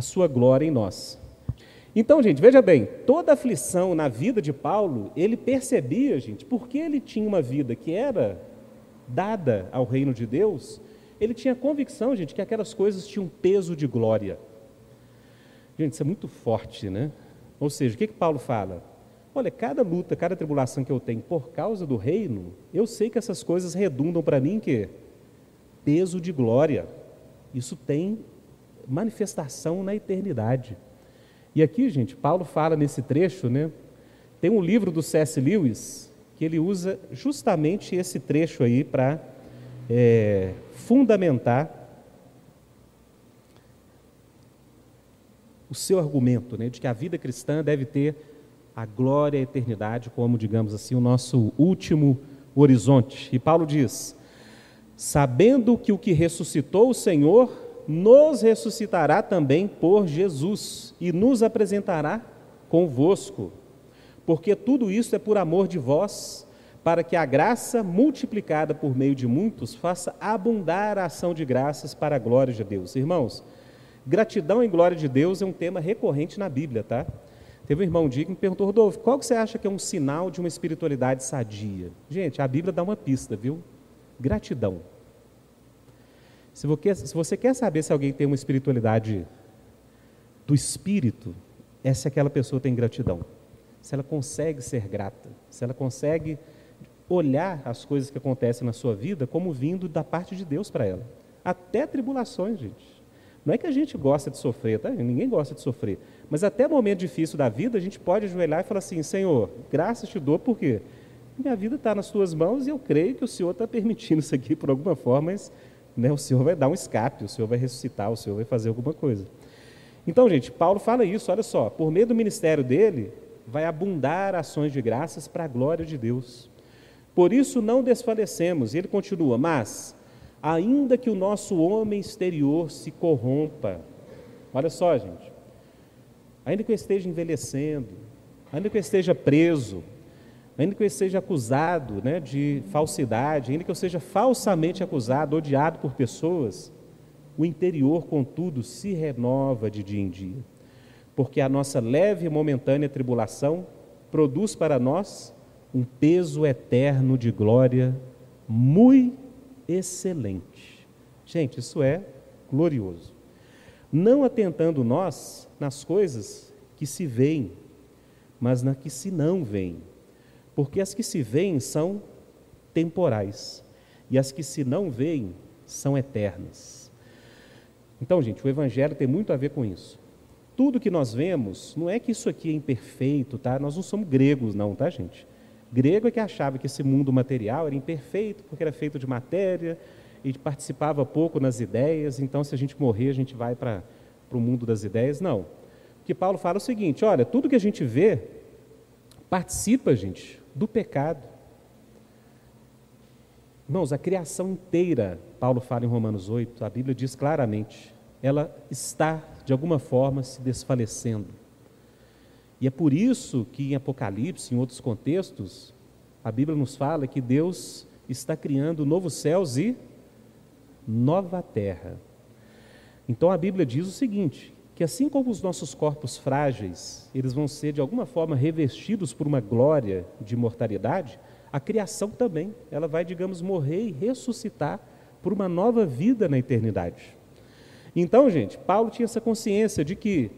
a sua glória em nós. Então, gente, veja bem, toda aflição na vida de Paulo, ele percebia, gente, porque ele tinha uma vida que era dada ao reino de Deus, ele tinha convicção, gente, que aquelas coisas tinham peso de glória. Gente, isso é muito forte, né? Ou seja, o que, que Paulo fala? Olha, cada luta, cada tribulação que eu tenho por causa do reino, eu sei que essas coisas redundam para mim que peso de glória. Isso tem manifestação na eternidade. E aqui, gente, Paulo fala nesse trecho, né? Tem um livro do C.S. Lewis que ele usa justamente esse trecho aí para é, fundamentar o seu argumento né, de que a vida cristã deve ter a glória e a eternidade como, digamos assim, o nosso último horizonte. E Paulo diz: sabendo que o que ressuscitou o Senhor nos ressuscitará também por Jesus e nos apresentará convosco. Porque tudo isso é por amor de vós, para que a graça multiplicada por meio de muitos faça abundar a ação de graças para a glória de Deus. Irmãos, Gratidão e glória de Deus é um tema recorrente na Bíblia, tá? Teve um irmão dia que me perguntou, Rodolfo, qual que você acha que é um sinal de uma espiritualidade sadia? Gente, a Bíblia dá uma pista, viu? Gratidão. Se você quer saber se alguém tem uma espiritualidade do espírito, é se aquela pessoa tem gratidão. Se ela consegue ser grata, se ela consegue olhar as coisas que acontecem na sua vida como vindo da parte de Deus para ela. Até tribulações, gente. Não é que a gente gosta de sofrer, tá? Ninguém gosta de sofrer. Mas até momento difícil da vida, a gente pode ajoelhar e falar assim: Senhor, graças te dou, por quê? minha vida está nas tuas mãos e eu creio que o Senhor está permitindo isso aqui por alguma forma, mas né, o Senhor vai dar um escape, o Senhor vai ressuscitar, o Senhor vai fazer alguma coisa. Então, gente, Paulo fala isso, olha só, por meio do ministério dele, vai abundar ações de graças para a glória de Deus. Por isso não desfalecemos. E ele continua: Mas, ainda que o nosso homem exterior se corrompa, olha só, gente, ainda que eu esteja envelhecendo, ainda que eu esteja preso, ainda que eu esteja acusado né, de falsidade, ainda que eu seja falsamente acusado, odiado por pessoas, o interior, contudo, se renova de dia em dia, porque a nossa leve e momentânea tribulação produz para nós um peso eterno de glória muito excelente. Gente, isso é glorioso. Não atentando nós nas coisas que se veem, mas na que se não veem. Porque as que se veem são temporais e as que se não veem são eternas. Então, gente, o Evangelho tem muito a ver com isso. Tudo que nós vemos, não é que isso aqui é imperfeito, tá? Nós não somos gregos, não, tá, gente? Grego é que achava que esse mundo material era imperfeito, porque era feito de matéria e participava pouco nas ideias, então se a gente morrer, a gente vai para o mundo das ideias. Não. O que Paulo fala é o seguinte: olha, tudo que a gente vê participa, gente, do pecado. Irmãos, a criação inteira, Paulo fala em Romanos 8, a Bíblia diz claramente, ela está, de alguma forma, se desfalecendo. E é por isso que em Apocalipse, em outros contextos, a Bíblia nos fala que Deus está criando novos céus e nova terra. Então a Bíblia diz o seguinte: que assim como os nossos corpos frágeis, eles vão ser de alguma forma revestidos por uma glória de imortalidade, a criação também, ela vai, digamos, morrer e ressuscitar por uma nova vida na eternidade. Então, gente, Paulo tinha essa consciência de que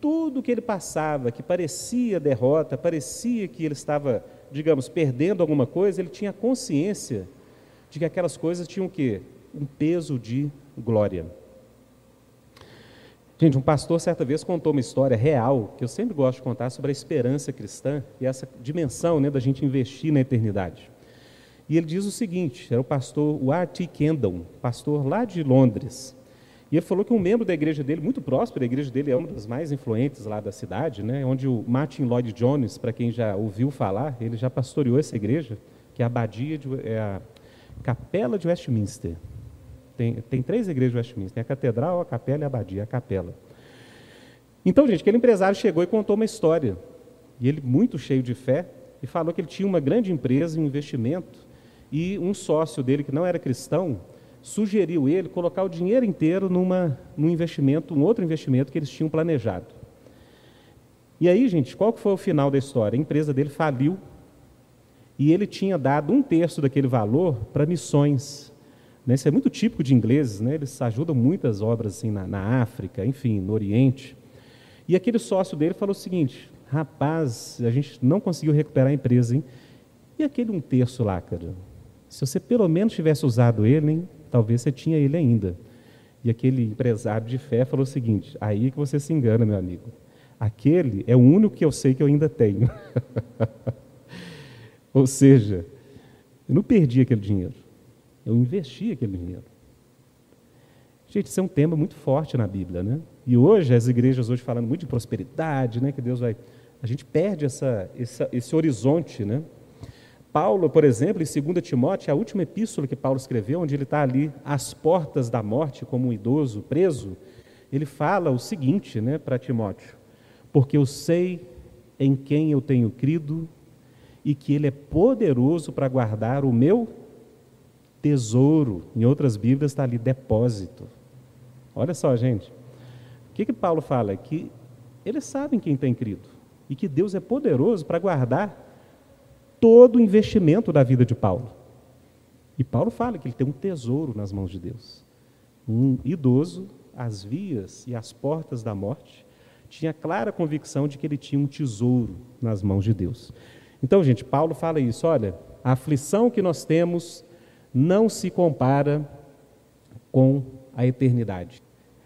tudo que ele passava, que parecia derrota, parecia que ele estava, digamos, perdendo alguma coisa, ele tinha consciência de que aquelas coisas tinham o quê? Um peso de glória. Gente, um pastor certa vez contou uma história real, que eu sempre gosto de contar, sobre a esperança cristã e essa dimensão né, da gente investir na eternidade. E ele diz o seguinte: era o pastor R.T. Kendall, pastor lá de Londres. E ele falou que um membro da igreja dele, muito próspero, a igreja dele é uma das mais influentes lá da cidade, né, onde o Martin Lloyd Jones, para quem já ouviu falar, ele já pastoreou essa igreja, que é a abadia, de, é a capela de Westminster. Tem, tem três igrejas de Westminster, tem a catedral, a capela e a abadia, a capela. Então, gente, aquele empresário chegou e contou uma história. E ele, muito cheio de fé, e falou que ele tinha uma grande empresa, um investimento, e um sócio dele, que não era cristão, sugeriu ele colocar o dinheiro inteiro numa, num investimento, um outro investimento que eles tinham planejado. E aí, gente, qual que foi o final da história? A empresa dele faliu e ele tinha dado um terço daquele valor para missões. Né? Isso é muito típico de ingleses, né? eles ajudam muitas obras assim, na, na África, enfim, no Oriente. E aquele sócio dele falou o seguinte: rapaz, a gente não conseguiu recuperar a empresa, hein? E aquele um terço lá, cara? Se você pelo menos tivesse usado ele, hein? talvez você tinha ele ainda. E aquele empresário de fé falou o seguinte: aí que você se engana, meu amigo. Aquele é o único que eu sei que eu ainda tenho. Ou seja, eu não perdi aquele dinheiro, eu investi aquele dinheiro. Gente, isso é um tema muito forte na Bíblia, né? E hoje, as igrejas hoje falando muito de prosperidade, né? Que Deus vai... A gente perde essa, essa, esse horizonte, né? Paulo, por exemplo, em 2 Timóteo, a última epístola que Paulo escreveu, onde ele está ali às portas da morte, como um idoso preso, ele fala o seguinte né, para Timóteo: Porque eu sei em quem eu tenho crido e que ele é poderoso para guardar o meu tesouro. Em outras Bíblias está ali depósito. Olha só, gente. O que, que Paulo fala? Que eles sabem quem tem crido e que Deus é poderoso para guardar todo o investimento da vida de Paulo. E Paulo fala que ele tem um tesouro nas mãos de Deus. Um idoso, às vias e às portas da morte, tinha clara convicção de que ele tinha um tesouro nas mãos de Deus. Então, gente, Paulo fala isso: olha, a aflição que nós temos não se compara com a eternidade.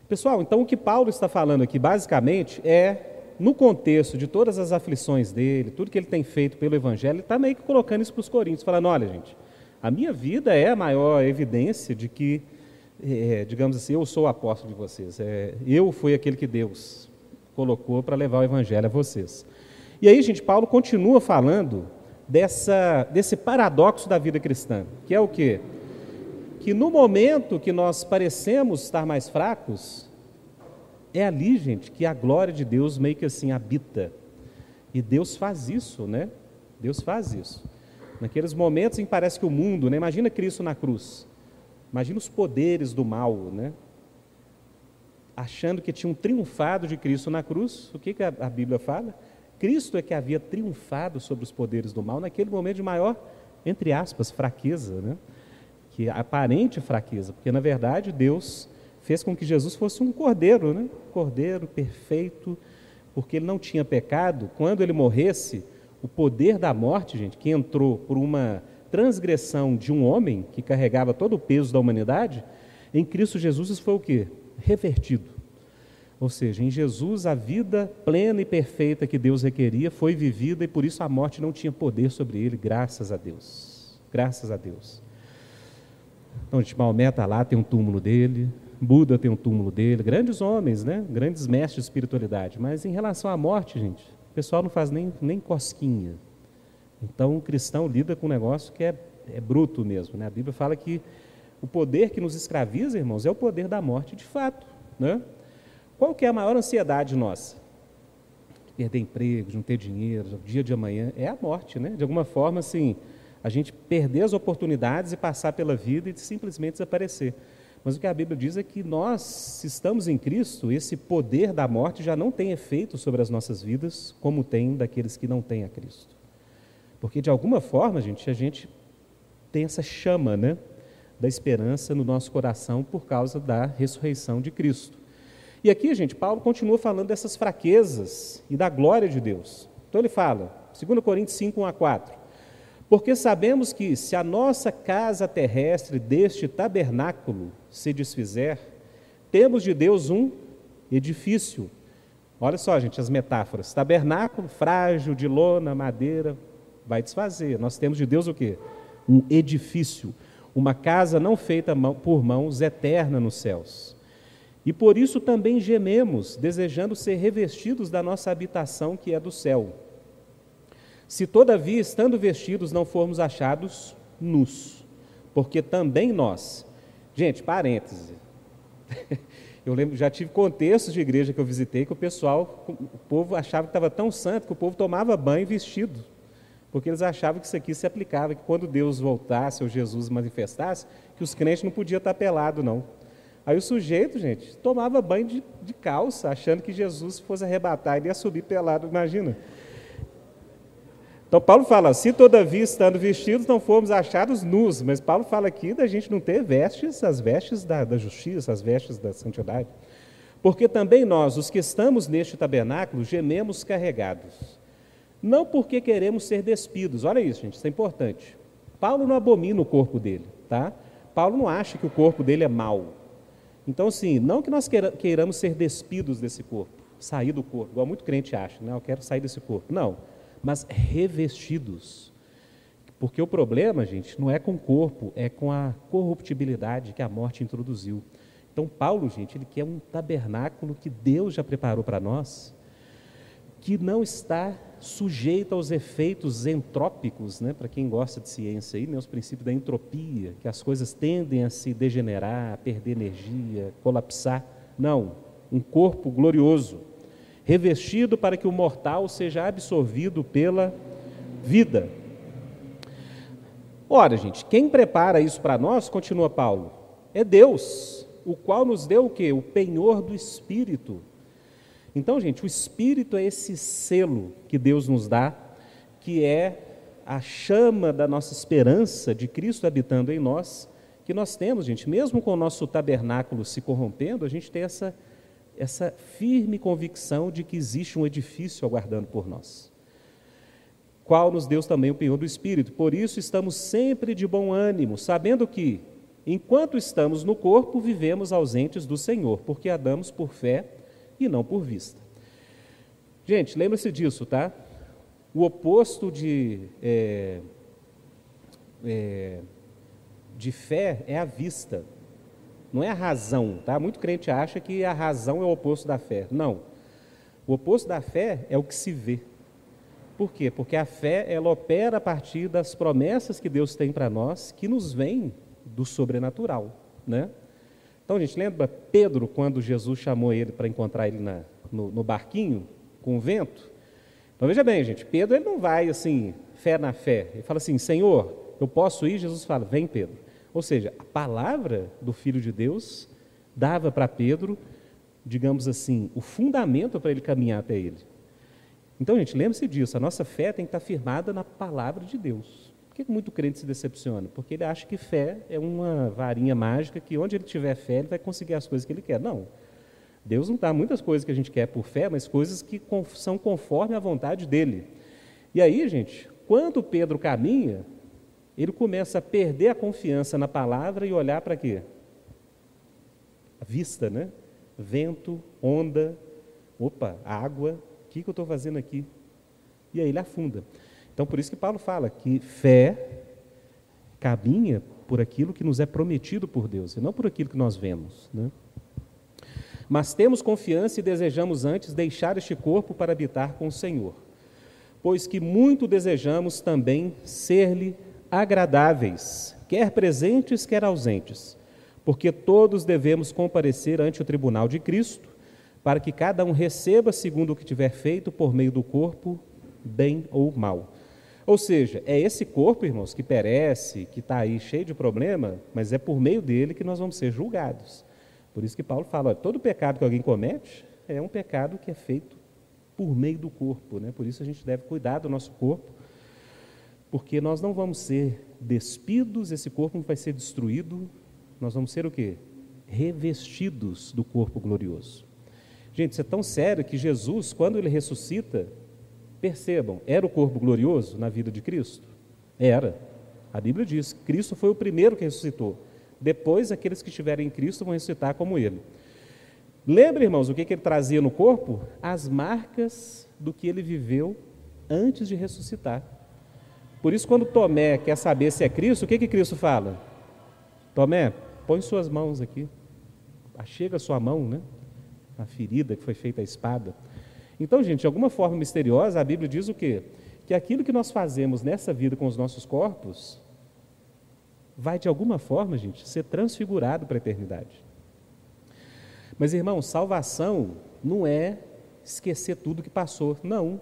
Pessoal, então o que Paulo está falando aqui, basicamente, é no contexto de todas as aflições dele, tudo que ele tem feito pelo Evangelho, ele está meio que colocando isso para os coríntios, falando: olha, gente, a minha vida é a maior evidência de que, é, digamos assim, eu sou o apóstolo de vocês. É, eu fui aquele que Deus colocou para levar o Evangelho a vocês. E aí, gente, Paulo continua falando dessa, desse paradoxo da vida cristã, que é o quê? Que no momento que nós parecemos estar mais fracos, é ali, gente, que a glória de Deus meio que assim habita. E Deus faz isso, né? Deus faz isso. Naqueles momentos em que parece que o mundo, né? imagina Cristo na cruz, imagina os poderes do mal, né? achando que tinham triunfado de Cristo na cruz, o que, que a, a Bíblia fala? Cristo é que havia triunfado sobre os poderes do mal naquele momento de maior, entre aspas, fraqueza, né? que aparente fraqueza, porque na verdade Deus fez com que Jesus fosse um cordeiro, né? cordeiro perfeito, porque ele não tinha pecado. Quando ele morresse, o poder da morte, gente, que entrou por uma transgressão de um homem que carregava todo o peso da humanidade, em Cristo Jesus isso foi o quê? Revertido. Ou seja, em Jesus a vida plena e perfeita que Deus requeria foi vivida e por isso a morte não tinha poder sobre ele, graças a Deus. Graças a Deus. Então, gente, Maomé está lá, tem um túmulo dele, Buda tem um túmulo dele, grandes homens, né? grandes mestres de espiritualidade. Mas em relação à morte, gente, o pessoal não faz nem, nem cosquinha. Então, o cristão lida com um negócio que é, é bruto mesmo. Né? A Bíblia fala que o poder que nos escraviza, irmãos, é o poder da morte de fato. Né? Qual que é a maior ansiedade nossa? Perder emprego, não ter dinheiro, dia de amanhã, é a morte, né? De alguma forma, assim, a gente perder as oportunidades e passar pela vida e simplesmente desaparecer. Mas o que a Bíblia diz é que nós, se estamos em Cristo, esse poder da morte já não tem efeito sobre as nossas vidas, como tem daqueles que não têm a Cristo. Porque de alguma forma, gente, a gente tem essa chama, né, da esperança no nosso coração por causa da ressurreição de Cristo. E aqui, gente, Paulo continua falando dessas fraquezas e da glória de Deus. Então ele fala, 2 Coríntios 5, 1 a 4. Porque sabemos que se a nossa casa terrestre deste tabernáculo se desfizer, temos de Deus um edifício. Olha só, gente, as metáforas. Tabernáculo, frágil, de lona, madeira, vai desfazer. Nós temos de Deus o quê? Um edifício. Uma casa não feita por mãos, eterna nos céus. E por isso também gememos, desejando ser revestidos da nossa habitação que é do céu. Se todavia, estando vestidos, não formos achados nus, porque também nós. Gente, parêntese. Eu lembro, já tive contextos de igreja que eu visitei que o pessoal, o povo achava que estava tão santo que o povo tomava banho vestido. Porque eles achavam que isso aqui se aplicava, que quando Deus voltasse ou Jesus manifestasse, que os crentes não podiam estar pelados, não. Aí o sujeito, gente, tomava banho de, de calça, achando que Jesus fosse arrebatar, ele ia subir pelado, imagina. Então Paulo fala, se todavia estando vestidos não formos achados nus, mas Paulo fala aqui da gente não ter vestes, as vestes da, da justiça, as vestes da santidade. Porque também nós, os que estamos neste tabernáculo, gememos carregados. Não porque queremos ser despidos, olha isso, gente, isso é importante. Paulo não abomina o corpo dele, tá? Paulo não acha que o corpo dele é mau. Então, assim, não que nós queiramos ser despidos desse corpo, sair do corpo, igual muito crente acha, né? eu quero sair desse corpo. Não, mas revestidos. Porque o problema, gente, não é com o corpo, é com a corruptibilidade que a morte introduziu. Então, Paulo, gente, ele quer um tabernáculo que Deus já preparou para nós, que não está sujeito aos efeitos entrópicos, né, para quem gosta de ciência, aí, né, os princípios da entropia, que as coisas tendem a se degenerar, a perder energia, colapsar. Não, um corpo glorioso, revestido para que o mortal seja absorvido pela vida. Ora, gente, quem prepara isso para nós, continua Paulo, é Deus, o qual nos deu o quê? O penhor do Espírito. Então, gente, o Espírito é esse selo que Deus nos dá, que é a chama da nossa esperança de Cristo habitando em nós, que nós temos, gente, mesmo com o nosso tabernáculo se corrompendo, a gente tem essa, essa firme convicção de que existe um edifício aguardando por nós. Qual nos deu também o penhor do Espírito. Por isso estamos sempre de bom ânimo, sabendo que, enquanto estamos no corpo, vivemos ausentes do Senhor, porque andamos por fé e não por vista. Gente, lembre-se disso, tá? O oposto de, é, é, de fé é a vista, não é a razão, tá? Muito crente acha que a razão é o oposto da fé. Não. O oposto da fé é o que se vê. Por quê? Porque a fé, ela opera a partir das promessas que Deus tem para nós, que nos vêm do sobrenatural, né? Então, gente lembra Pedro, quando Jesus chamou ele para encontrar ele na, no, no, barquinho, com o vento? Então, veja bem, gente, Pedro ele não vai assim, fé na fé. Ele fala assim, Senhor, eu posso ir? Jesus fala, vem Pedro. Ou seja, a palavra do Filho de Deus dava para Pedro, digamos assim, o fundamento para ele caminhar até ele. Então, gente, lembre-se disso, a nossa fé tem que estar firmada na palavra de Deus. Por que muito crente se decepciona? Porque ele acha que fé é uma varinha mágica que onde ele tiver fé, ele vai conseguir as coisas que ele quer. Não. Deus não dá muitas coisas que a gente quer por fé, mas coisas que são conforme a vontade dele. E aí, gente, quando Pedro caminha, ele começa a perder a confiança na palavra e olhar para quê? A vista, né? Vento, onda, opa, água, o que, que eu estou fazendo aqui? E aí ele afunda. Então, por isso que Paulo fala que fé caminha por aquilo que nos é prometido por Deus, e não por aquilo que nós vemos. Né? Mas temos confiança e desejamos antes deixar este corpo para habitar com o Senhor, pois que muito desejamos também ser-lhe agradáveis, quer presentes, quer ausentes, porque todos devemos comparecer ante o tribunal de Cristo, para que cada um receba segundo o que tiver feito por meio do corpo, bem ou mal. Ou seja, é esse corpo, irmãos, que perece, que está aí cheio de problema, mas é por meio dele que nós vamos ser julgados. Por isso que Paulo fala: olha, todo pecado que alguém comete é um pecado que é feito por meio do corpo. Né? Por isso a gente deve cuidar do nosso corpo, porque nós não vamos ser despidos, esse corpo não vai ser destruído, nós vamos ser o quê? Revestidos do corpo glorioso. Gente, isso é tão sério que Jesus, quando ele ressuscita, Percebam, era o corpo glorioso na vida de Cristo? Era. A Bíblia diz: Cristo foi o primeiro que ressuscitou. Depois, aqueles que estiverem em Cristo vão ressuscitar como ele. Lembra, irmãos, o que, que ele trazia no corpo? As marcas do que ele viveu antes de ressuscitar. Por isso, quando Tomé quer saber se é Cristo, o que, que Cristo fala? Tomé, põe suas mãos aqui. Achega sua mão, né? A ferida que foi feita a espada. Então, gente, de alguma forma misteriosa, a Bíblia diz o quê? Que aquilo que nós fazemos nessa vida com os nossos corpos vai, de alguma forma, gente, ser transfigurado para a eternidade. Mas, irmão, salvação não é esquecer tudo que passou. Não.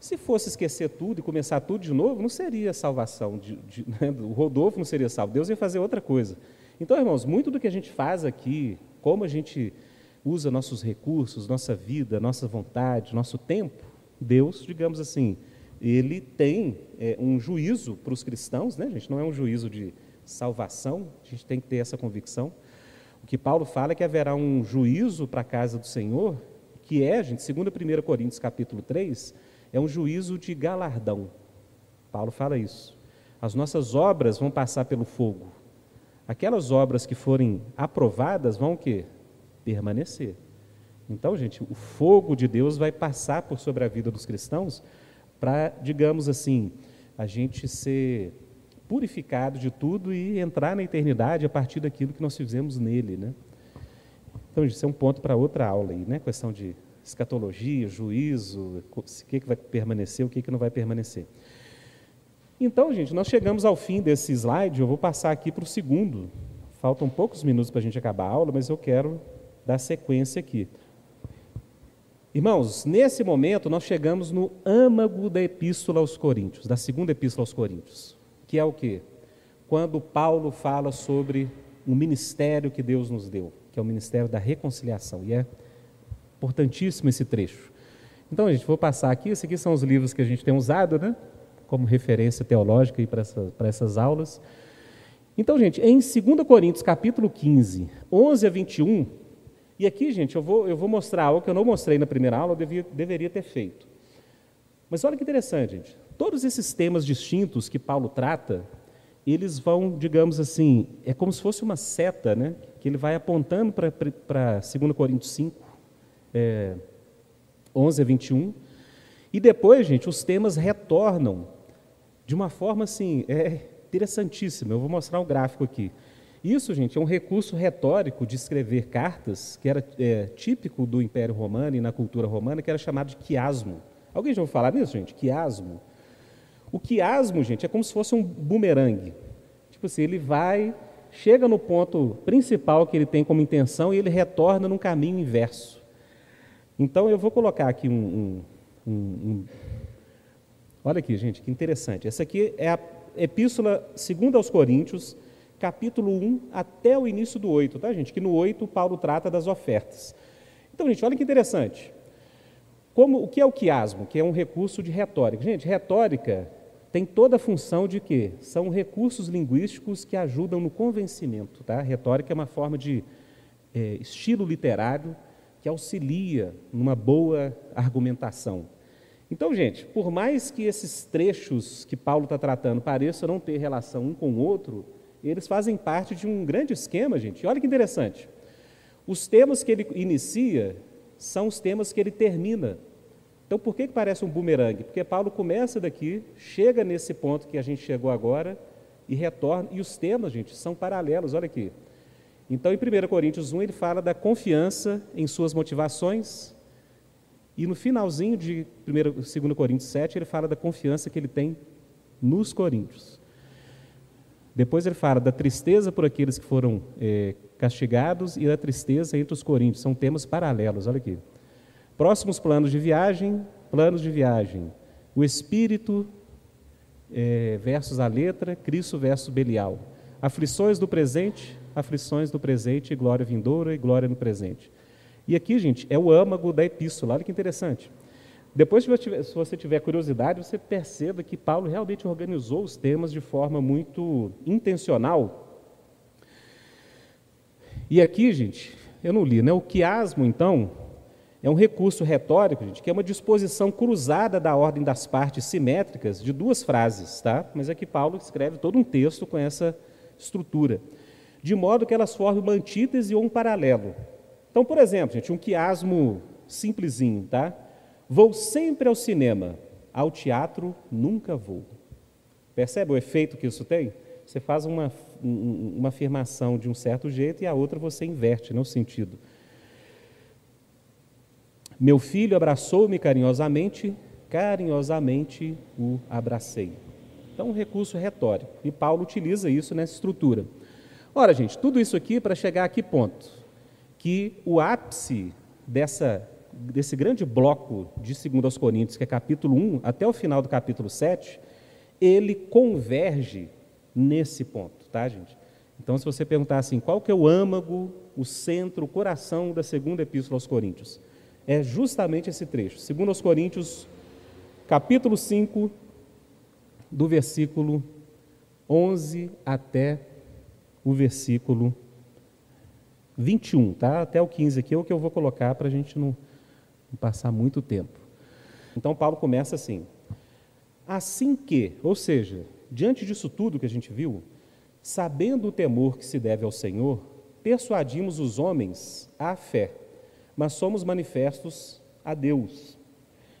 Se fosse esquecer tudo e começar tudo de novo, não seria salvação. De, de, né? O Rodolfo não seria salvo. Deus ia fazer outra coisa. Então, irmãos, muito do que a gente faz aqui, como a gente usa nossos recursos, nossa vida, nossa vontade, nosso tempo, Deus, digamos assim, ele tem é, um juízo para os cristãos, né, gente? Não é um juízo de salvação, a gente tem que ter essa convicção. O que Paulo fala é que haverá um juízo para a casa do Senhor, que é, gente, segundo 1 Coríntios capítulo 3, é um juízo de galardão. Paulo fala isso. As nossas obras vão passar pelo fogo. Aquelas obras que forem aprovadas vão o quê? Permanecer. Então, gente, o fogo de Deus vai passar por sobre a vida dos cristãos para, digamos assim, a gente ser purificado de tudo e entrar na eternidade a partir daquilo que nós fizemos nele, né? Então, isso é um ponto para outra aula aí, né? Questão de escatologia, juízo, o que, que vai permanecer, o que, que não vai permanecer. Então, gente, nós chegamos ao fim desse slide, eu vou passar aqui para o segundo. Faltam poucos minutos para a gente acabar a aula, mas eu quero da sequência aqui. Irmãos, nesse momento nós chegamos no âmago da epístola aos Coríntios, da segunda epístola aos Coríntios, que é o que? Quando Paulo fala sobre o ministério que Deus nos deu, que é o ministério da reconciliação, e é importantíssimo esse trecho. Então, gente, vou passar aqui, esses aqui são os livros que a gente tem usado, né, como referência teológica para essa, para essas aulas. Então, gente, em 2 Coríntios, capítulo 15, 11 a 21, e aqui, gente, eu vou, eu vou mostrar algo que eu não mostrei na primeira aula, eu devia, deveria ter feito. Mas olha que interessante, gente. Todos esses temas distintos que Paulo trata, eles vão, digamos assim, é como se fosse uma seta, né? Que ele vai apontando para 2 Coríntios 5, é, 11 a 21. E depois, gente, os temas retornam de uma forma assim, é interessantíssima. Eu vou mostrar um gráfico aqui. Isso, gente, é um recurso retórico de escrever cartas, que era é, típico do Império Romano e na cultura romana, que era chamado de quiasmo. Alguém já ouviu falar nisso, gente? Quiasmo. O quiasmo, gente, é como se fosse um bumerangue. Tipo assim, ele vai, chega no ponto principal que ele tem como intenção e ele retorna num caminho inverso. Então, eu vou colocar aqui um, um, um Olha aqui, gente, que interessante. Essa aqui é a epístola segunda aos Coríntios, capítulo 1 até o início do 8, tá, gente? Que no 8 Paulo trata das ofertas. Então, gente, olha que interessante. Como, o que é o quiasmo? Que é um recurso de retórica. Gente, retórica tem toda a função de quê? São recursos linguísticos que ajudam no convencimento. Tá? Retórica é uma forma de é, estilo literário que auxilia numa boa argumentação. Então, gente, por mais que esses trechos que Paulo está tratando pareçam não ter relação um com o outro, eles fazem parte de um grande esquema, gente. Olha que interessante. Os temas que ele inicia são os temas que ele termina. Então, por que, que parece um bumerangue? Porque Paulo começa daqui, chega nesse ponto que a gente chegou agora e retorna. E os temas, gente, são paralelos. Olha aqui. Então, em 1 Coríntios 1, ele fala da confiança em suas motivações. E no finalzinho de 1, 2 Coríntios 7, ele fala da confiança que ele tem nos coríntios. Depois ele fala da tristeza por aqueles que foram é, castigados e da tristeza entre os coríntios. São temas paralelos, olha aqui. Próximos planos de viagem, planos de viagem. O espírito é, versus a letra, Cristo versus Belial. Aflições do presente, aflições do presente, glória vindoura e glória no presente. E aqui, gente, é o âmago da epístola, olha que interessante. Depois, se você tiver curiosidade, você perceba que Paulo realmente organizou os temas de forma muito intencional. E aqui, gente, eu não li, né? O quiasmo, então, é um recurso retórico, gente, que é uma disposição cruzada da ordem das partes simétricas de duas frases, tá? Mas aqui Paulo escreve todo um texto com essa estrutura, de modo que elas formem uma antítese ou um paralelo. Então, por exemplo, gente, um quiasmo simplesinho, tá? Vou sempre ao cinema, ao teatro nunca vou. Percebe o efeito que isso tem? Você faz uma, uma afirmação de um certo jeito e a outra você inverte no sentido. Meu filho abraçou-me carinhosamente, carinhosamente o abracei. Então, um recurso retórico. E Paulo utiliza isso nessa estrutura. Ora, gente, tudo isso aqui para chegar a que ponto? Que o ápice dessa desse grande bloco de 2 Coríntios, que é capítulo 1 até o final do capítulo 7, ele converge nesse ponto, tá, gente? Então, se você perguntar assim, qual que é o âmago, o centro, o coração da segunda epístola aos Coríntios? É justamente esse trecho. 2 Coríntios, capítulo 5, do versículo 11 até o versículo 21, tá? Até o 15 aqui é o que eu vou colocar para a gente não passar muito tempo. Então Paulo começa assim: assim que, ou seja, diante disso tudo que a gente viu, sabendo o temor que se deve ao Senhor, persuadimos os homens à fé, mas somos manifestos a Deus.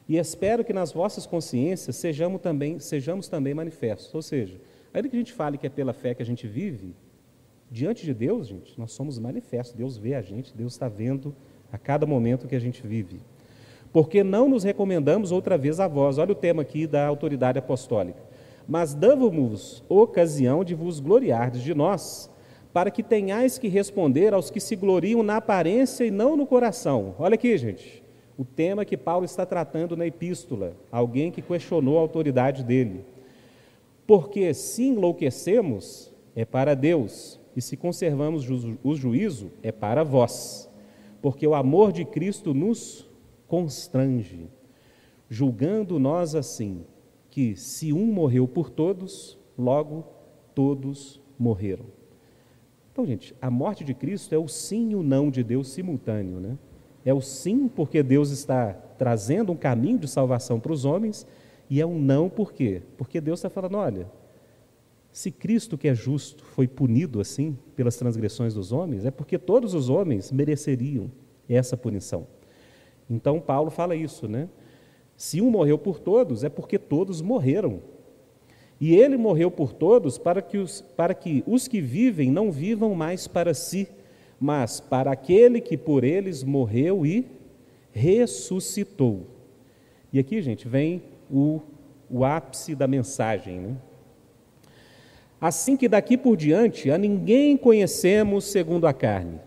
E espero que nas vossas consciências sejamos também, sejamos também manifestos. Ou seja, ainda que a gente fale que é pela fé que a gente vive, diante de Deus, gente, nós somos manifestos. Deus vê a gente, Deus está vendo a cada momento que a gente vive porque não nos recomendamos outra vez a vós. Olha o tema aqui da autoridade apostólica. Mas damos-vos ocasião de vos gloriardes de nós, para que tenhais que responder aos que se gloriam na aparência e não no coração. Olha aqui, gente, o tema que Paulo está tratando na epístola, alguém que questionou a autoridade dele. Porque se enlouquecemos, é para Deus, e se conservamos o juízo, é para vós. Porque o amor de Cristo nos constrange, julgando nós assim, que se um morreu por todos, logo todos morreram. Então, gente, a morte de Cristo é o sim e o não de Deus simultâneo, né? É o sim porque Deus está trazendo um caminho de salvação para os homens, e é um não por quê? Porque Deus está falando, olha, se Cristo que é justo foi punido assim pelas transgressões dos homens, é porque todos os homens mereceriam essa punição. Então Paulo fala isso, né? Se um morreu por todos, é porque todos morreram. E ele morreu por todos para que os, para que, os que vivem não vivam mais para si, mas para aquele que por eles morreu e ressuscitou. E aqui, gente, vem o, o ápice da mensagem. Né? Assim que daqui por diante a ninguém conhecemos segundo a carne.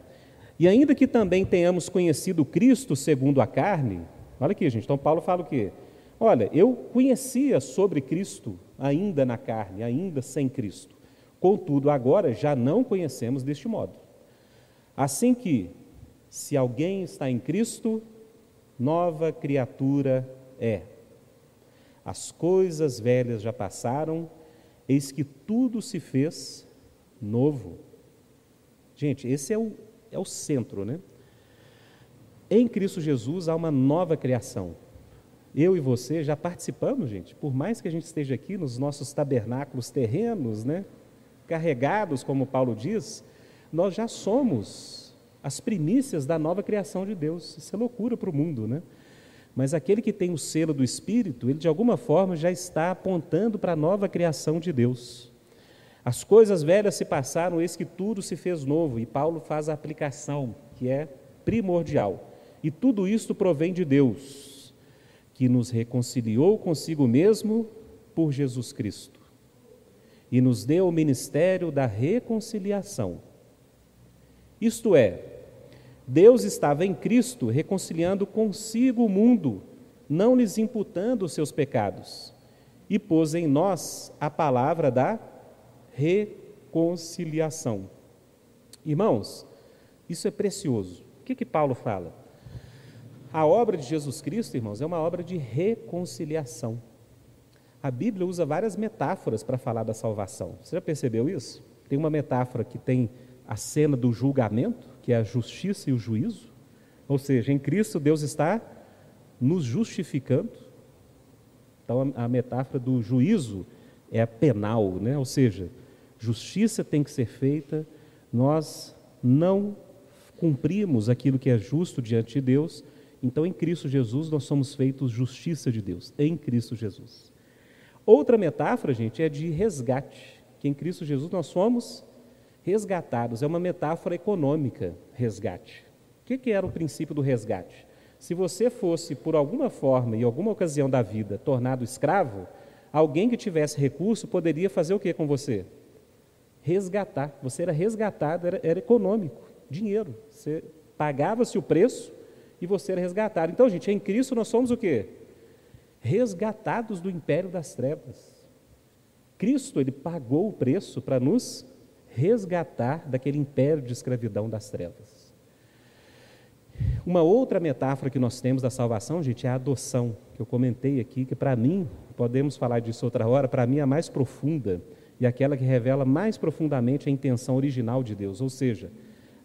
E ainda que também tenhamos conhecido Cristo segundo a carne, olha aqui, gente, então Paulo fala o quê? Olha, eu conhecia sobre Cristo ainda na carne, ainda sem Cristo. Contudo, agora já não conhecemos deste modo. Assim que, se alguém está em Cristo, nova criatura é. As coisas velhas já passaram, eis que tudo se fez novo. Gente, esse é o, é o centro, né? Em Cristo Jesus há uma nova criação. Eu e você já participamos, gente, por mais que a gente esteja aqui nos nossos tabernáculos terrenos, né? Carregados, como Paulo diz, nós já somos as primícias da nova criação de Deus. Isso é loucura para o mundo, né? Mas aquele que tem o selo do Espírito, ele de alguma forma já está apontando para a nova criação de Deus. As coisas velhas se passaram, eis que tudo se fez novo, e Paulo faz a aplicação, que é primordial. E tudo isto provém de Deus, que nos reconciliou consigo mesmo por Jesus Cristo e nos deu o ministério da reconciliação. Isto é, Deus estava em Cristo reconciliando consigo o mundo, não lhes imputando os seus pecados, e pôs em nós a palavra da reconciliação. Irmãos, isso é precioso. O que, que Paulo fala? A obra de Jesus Cristo, irmãos, é uma obra de reconciliação. A Bíblia usa várias metáforas para falar da salvação. Você já percebeu isso? Tem uma metáfora que tem a cena do julgamento, que é a justiça e o juízo. Ou seja, em Cristo Deus está nos justificando. Então a, metáfora do juízo é penal, né? ou seja, justiça tem que ser feita, nós não cumprimos aquilo que é justo diante de Deus, então em Cristo Jesus nós somos feitos justiça de Deus, em Cristo Jesus. Outra metáfora, gente, é de resgate, que em Cristo Jesus nós somos resgatados. É uma metáfora econômica, resgate. O que, que era o princípio do resgate? Se você fosse, por alguma forma, em alguma ocasião da vida, tornado escravo, alguém que tivesse recurso poderia fazer o que com você? Resgatar. Você era resgatado, era, era econômico, dinheiro. Você pagava-se o preço e você era resgatado. Então, gente, em Cristo nós somos o quê? Resgatados do império das trevas. Cristo, ele pagou o preço para nos resgatar daquele império de escravidão das trevas. Uma outra metáfora que nós temos da salvação, gente, é a adoção, que eu comentei aqui, que para mim, podemos falar disso outra hora, para mim a mais profunda e aquela que revela mais profundamente a intenção original de Deus, ou seja,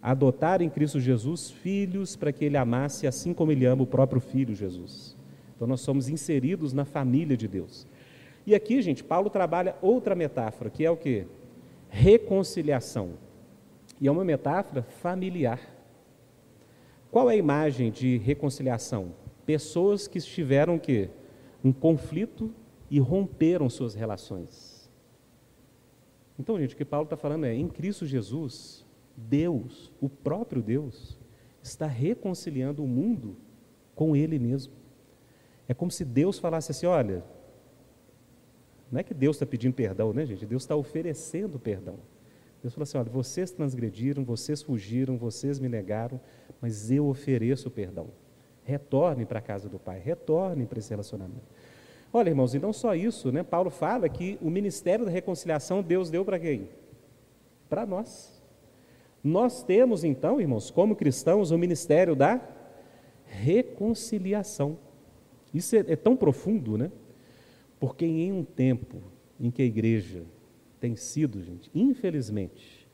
adotar em Cristo Jesus filhos para que ele amasse assim como ele ama o próprio filho Jesus. Então nós somos inseridos na família de Deus. E aqui, gente, Paulo trabalha outra metáfora, que é o que? reconciliação. E é uma metáfora familiar. Qual é a imagem de reconciliação? Pessoas que estiveram que um conflito e romperam suas relações. Então, gente, o que Paulo está falando é: em Cristo Jesus, Deus, o próprio Deus, está reconciliando o mundo com Ele mesmo. É como se Deus falasse assim: olha, não é que Deus está pedindo perdão, né, gente? Deus está oferecendo perdão. Deus falou assim: olha, vocês transgrediram, vocês fugiram, vocês me negaram, mas eu ofereço perdão. Retornem para a casa do Pai, retornem para esse relacionamento. Olha, irmãos, e não só isso, né? Paulo fala que o ministério da reconciliação Deus deu para quem? Para nós. Nós temos então, irmãos, como cristãos, o ministério da reconciliação. Isso é, é tão profundo, né? Porque em um tempo em que a igreja tem sido, gente, infelizmente,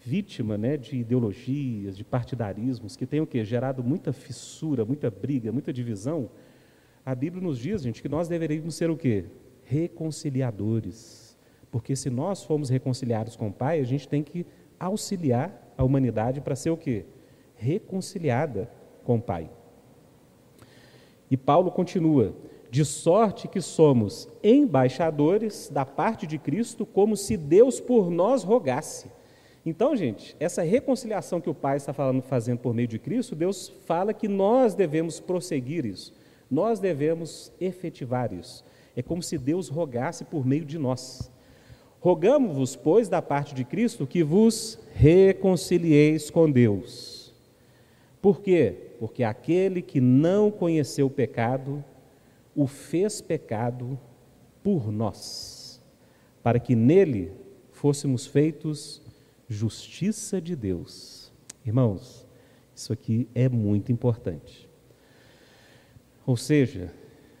vítima né, de ideologias, de partidarismos que têm o quê? Gerado muita fissura, muita briga, muita divisão, a Bíblia nos diz, gente, que nós deveríamos ser o quê? Reconciliadores. Porque se nós formos reconciliados com o Pai, a gente tem que auxiliar a humanidade para ser o quê? Reconciliada com o Pai. E Paulo continua: de sorte que somos embaixadores da parte de Cristo, como se Deus por nós rogasse. Então, gente, essa reconciliação que o Pai está falando, fazendo por meio de Cristo, Deus fala que nós devemos prosseguir isso, nós devemos efetivar isso. É como se Deus rogasse por meio de nós. Rogamos-vos, pois, da parte de Cristo, que vos reconcilieis com Deus. Por quê? Porque aquele que não conheceu o pecado, o fez pecado por nós, para que nele fôssemos feitos justiça de Deus. Irmãos, isso aqui é muito importante. Ou seja,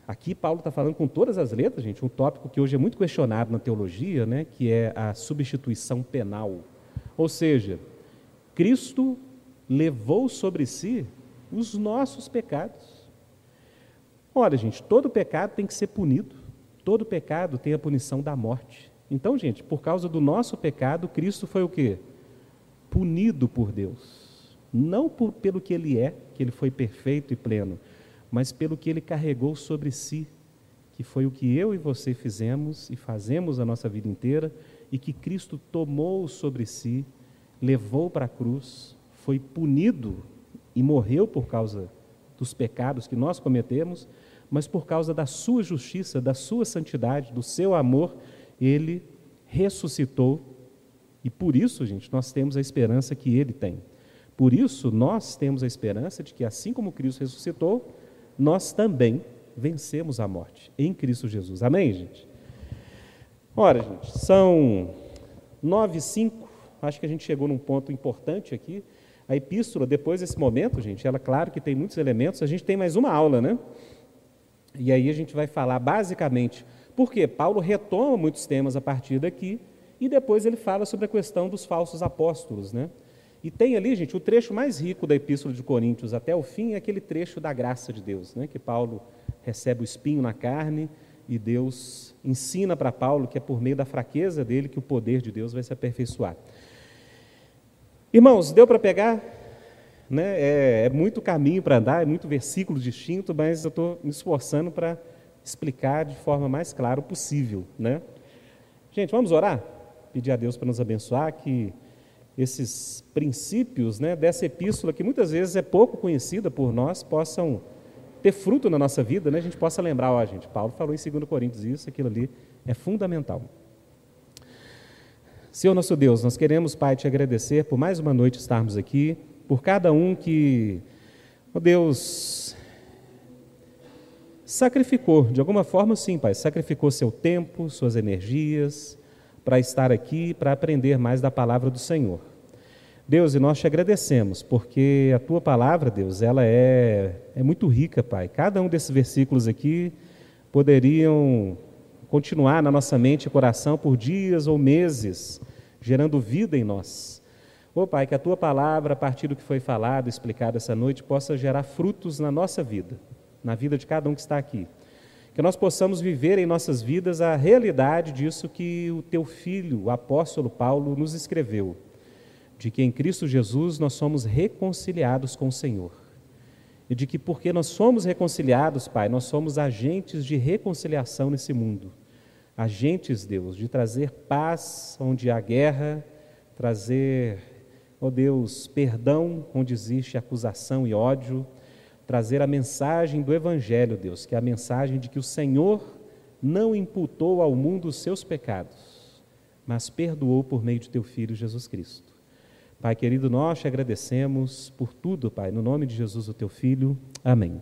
aqui Paulo está falando com todas as letras, gente, um tópico que hoje é muito questionado na teologia, né, que é a substituição penal. Ou seja, Cristo levou sobre si os nossos pecados. Olha, gente, todo pecado tem que ser punido. Todo pecado tem a punição da morte. Então, gente, por causa do nosso pecado, Cristo foi o quê? Punido por Deus. Não por, pelo que ele é, que ele foi perfeito e pleno, mas pelo que ele carregou sobre si, que foi o que eu e você fizemos e fazemos a nossa vida inteira, e que Cristo tomou sobre si, levou para a cruz, foi punido e morreu por causa dos pecados que nós cometemos, mas por causa da sua justiça, da sua santidade, do seu amor, ele ressuscitou e por isso, gente, nós temos a esperança que ele tem. Por isso, nós temos a esperança de que, assim como Cristo ressuscitou, nós também vencemos a morte em Cristo Jesus. Amém, gente? Ora, gente, são nove e cinco. Acho que a gente chegou num ponto importante aqui. A epístola, depois desse momento, gente, ela, claro que tem muitos elementos. A gente tem mais uma aula, né? E aí a gente vai falar basicamente porque Paulo retoma muitos temas a partir daqui e depois ele fala sobre a questão dos falsos apóstolos, né? E tem ali, gente, o trecho mais rico da Epístola de Coríntios até o fim é aquele trecho da graça de Deus, né? Que Paulo recebe o espinho na carne e Deus ensina para Paulo que é por meio da fraqueza dele que o poder de Deus vai se aperfeiçoar. Irmãos, deu para pegar? Né? É, é muito caminho para andar, é muito versículo distinto, mas eu estou me esforçando para explicar de forma mais clara possível, né? Gente, vamos orar? Pedir a Deus para nos abençoar que esses princípios, né, dessa epístola que muitas vezes é pouco conhecida por nós, possam ter fruto na nossa vida, né? A gente possa lembrar, ó, gente, Paulo falou em 2 Coríntios isso, aquilo ali é fundamental. Senhor nosso Deus, nós queremos, Pai, te agradecer por mais uma noite estarmos aqui, por cada um que, ó Deus, sacrificou, de alguma forma sim, Pai, sacrificou seu tempo, suas energias, para estar aqui, para aprender mais da palavra do Senhor. Deus, e nós te agradecemos, porque a tua palavra, Deus, ela é, é muito rica, Pai. Cada um desses versículos aqui poderiam continuar na nossa mente e coração por dias ou meses, gerando vida em nós. Ô Pai, que a tua palavra, a partir do que foi falado, explicado essa noite, possa gerar frutos na nossa vida na vida de cada um que está aqui. Que nós possamos viver em nossas vidas a realidade disso que o teu filho, o apóstolo Paulo, nos escreveu: de que em Cristo Jesus nós somos reconciliados com o Senhor. E de que porque nós somos reconciliados, Pai, nós somos agentes de reconciliação nesse mundo. Agentes, Deus, de trazer paz onde há guerra, trazer, ó oh Deus, perdão onde existe acusação e ódio trazer a mensagem do Evangelho, Deus, que é a mensagem de que o Senhor não imputou ao mundo os seus pecados, mas perdoou por meio de teu Filho Jesus Cristo. Pai querido, nós te agradecemos por tudo, Pai, no nome de Jesus, o teu Filho. Amém.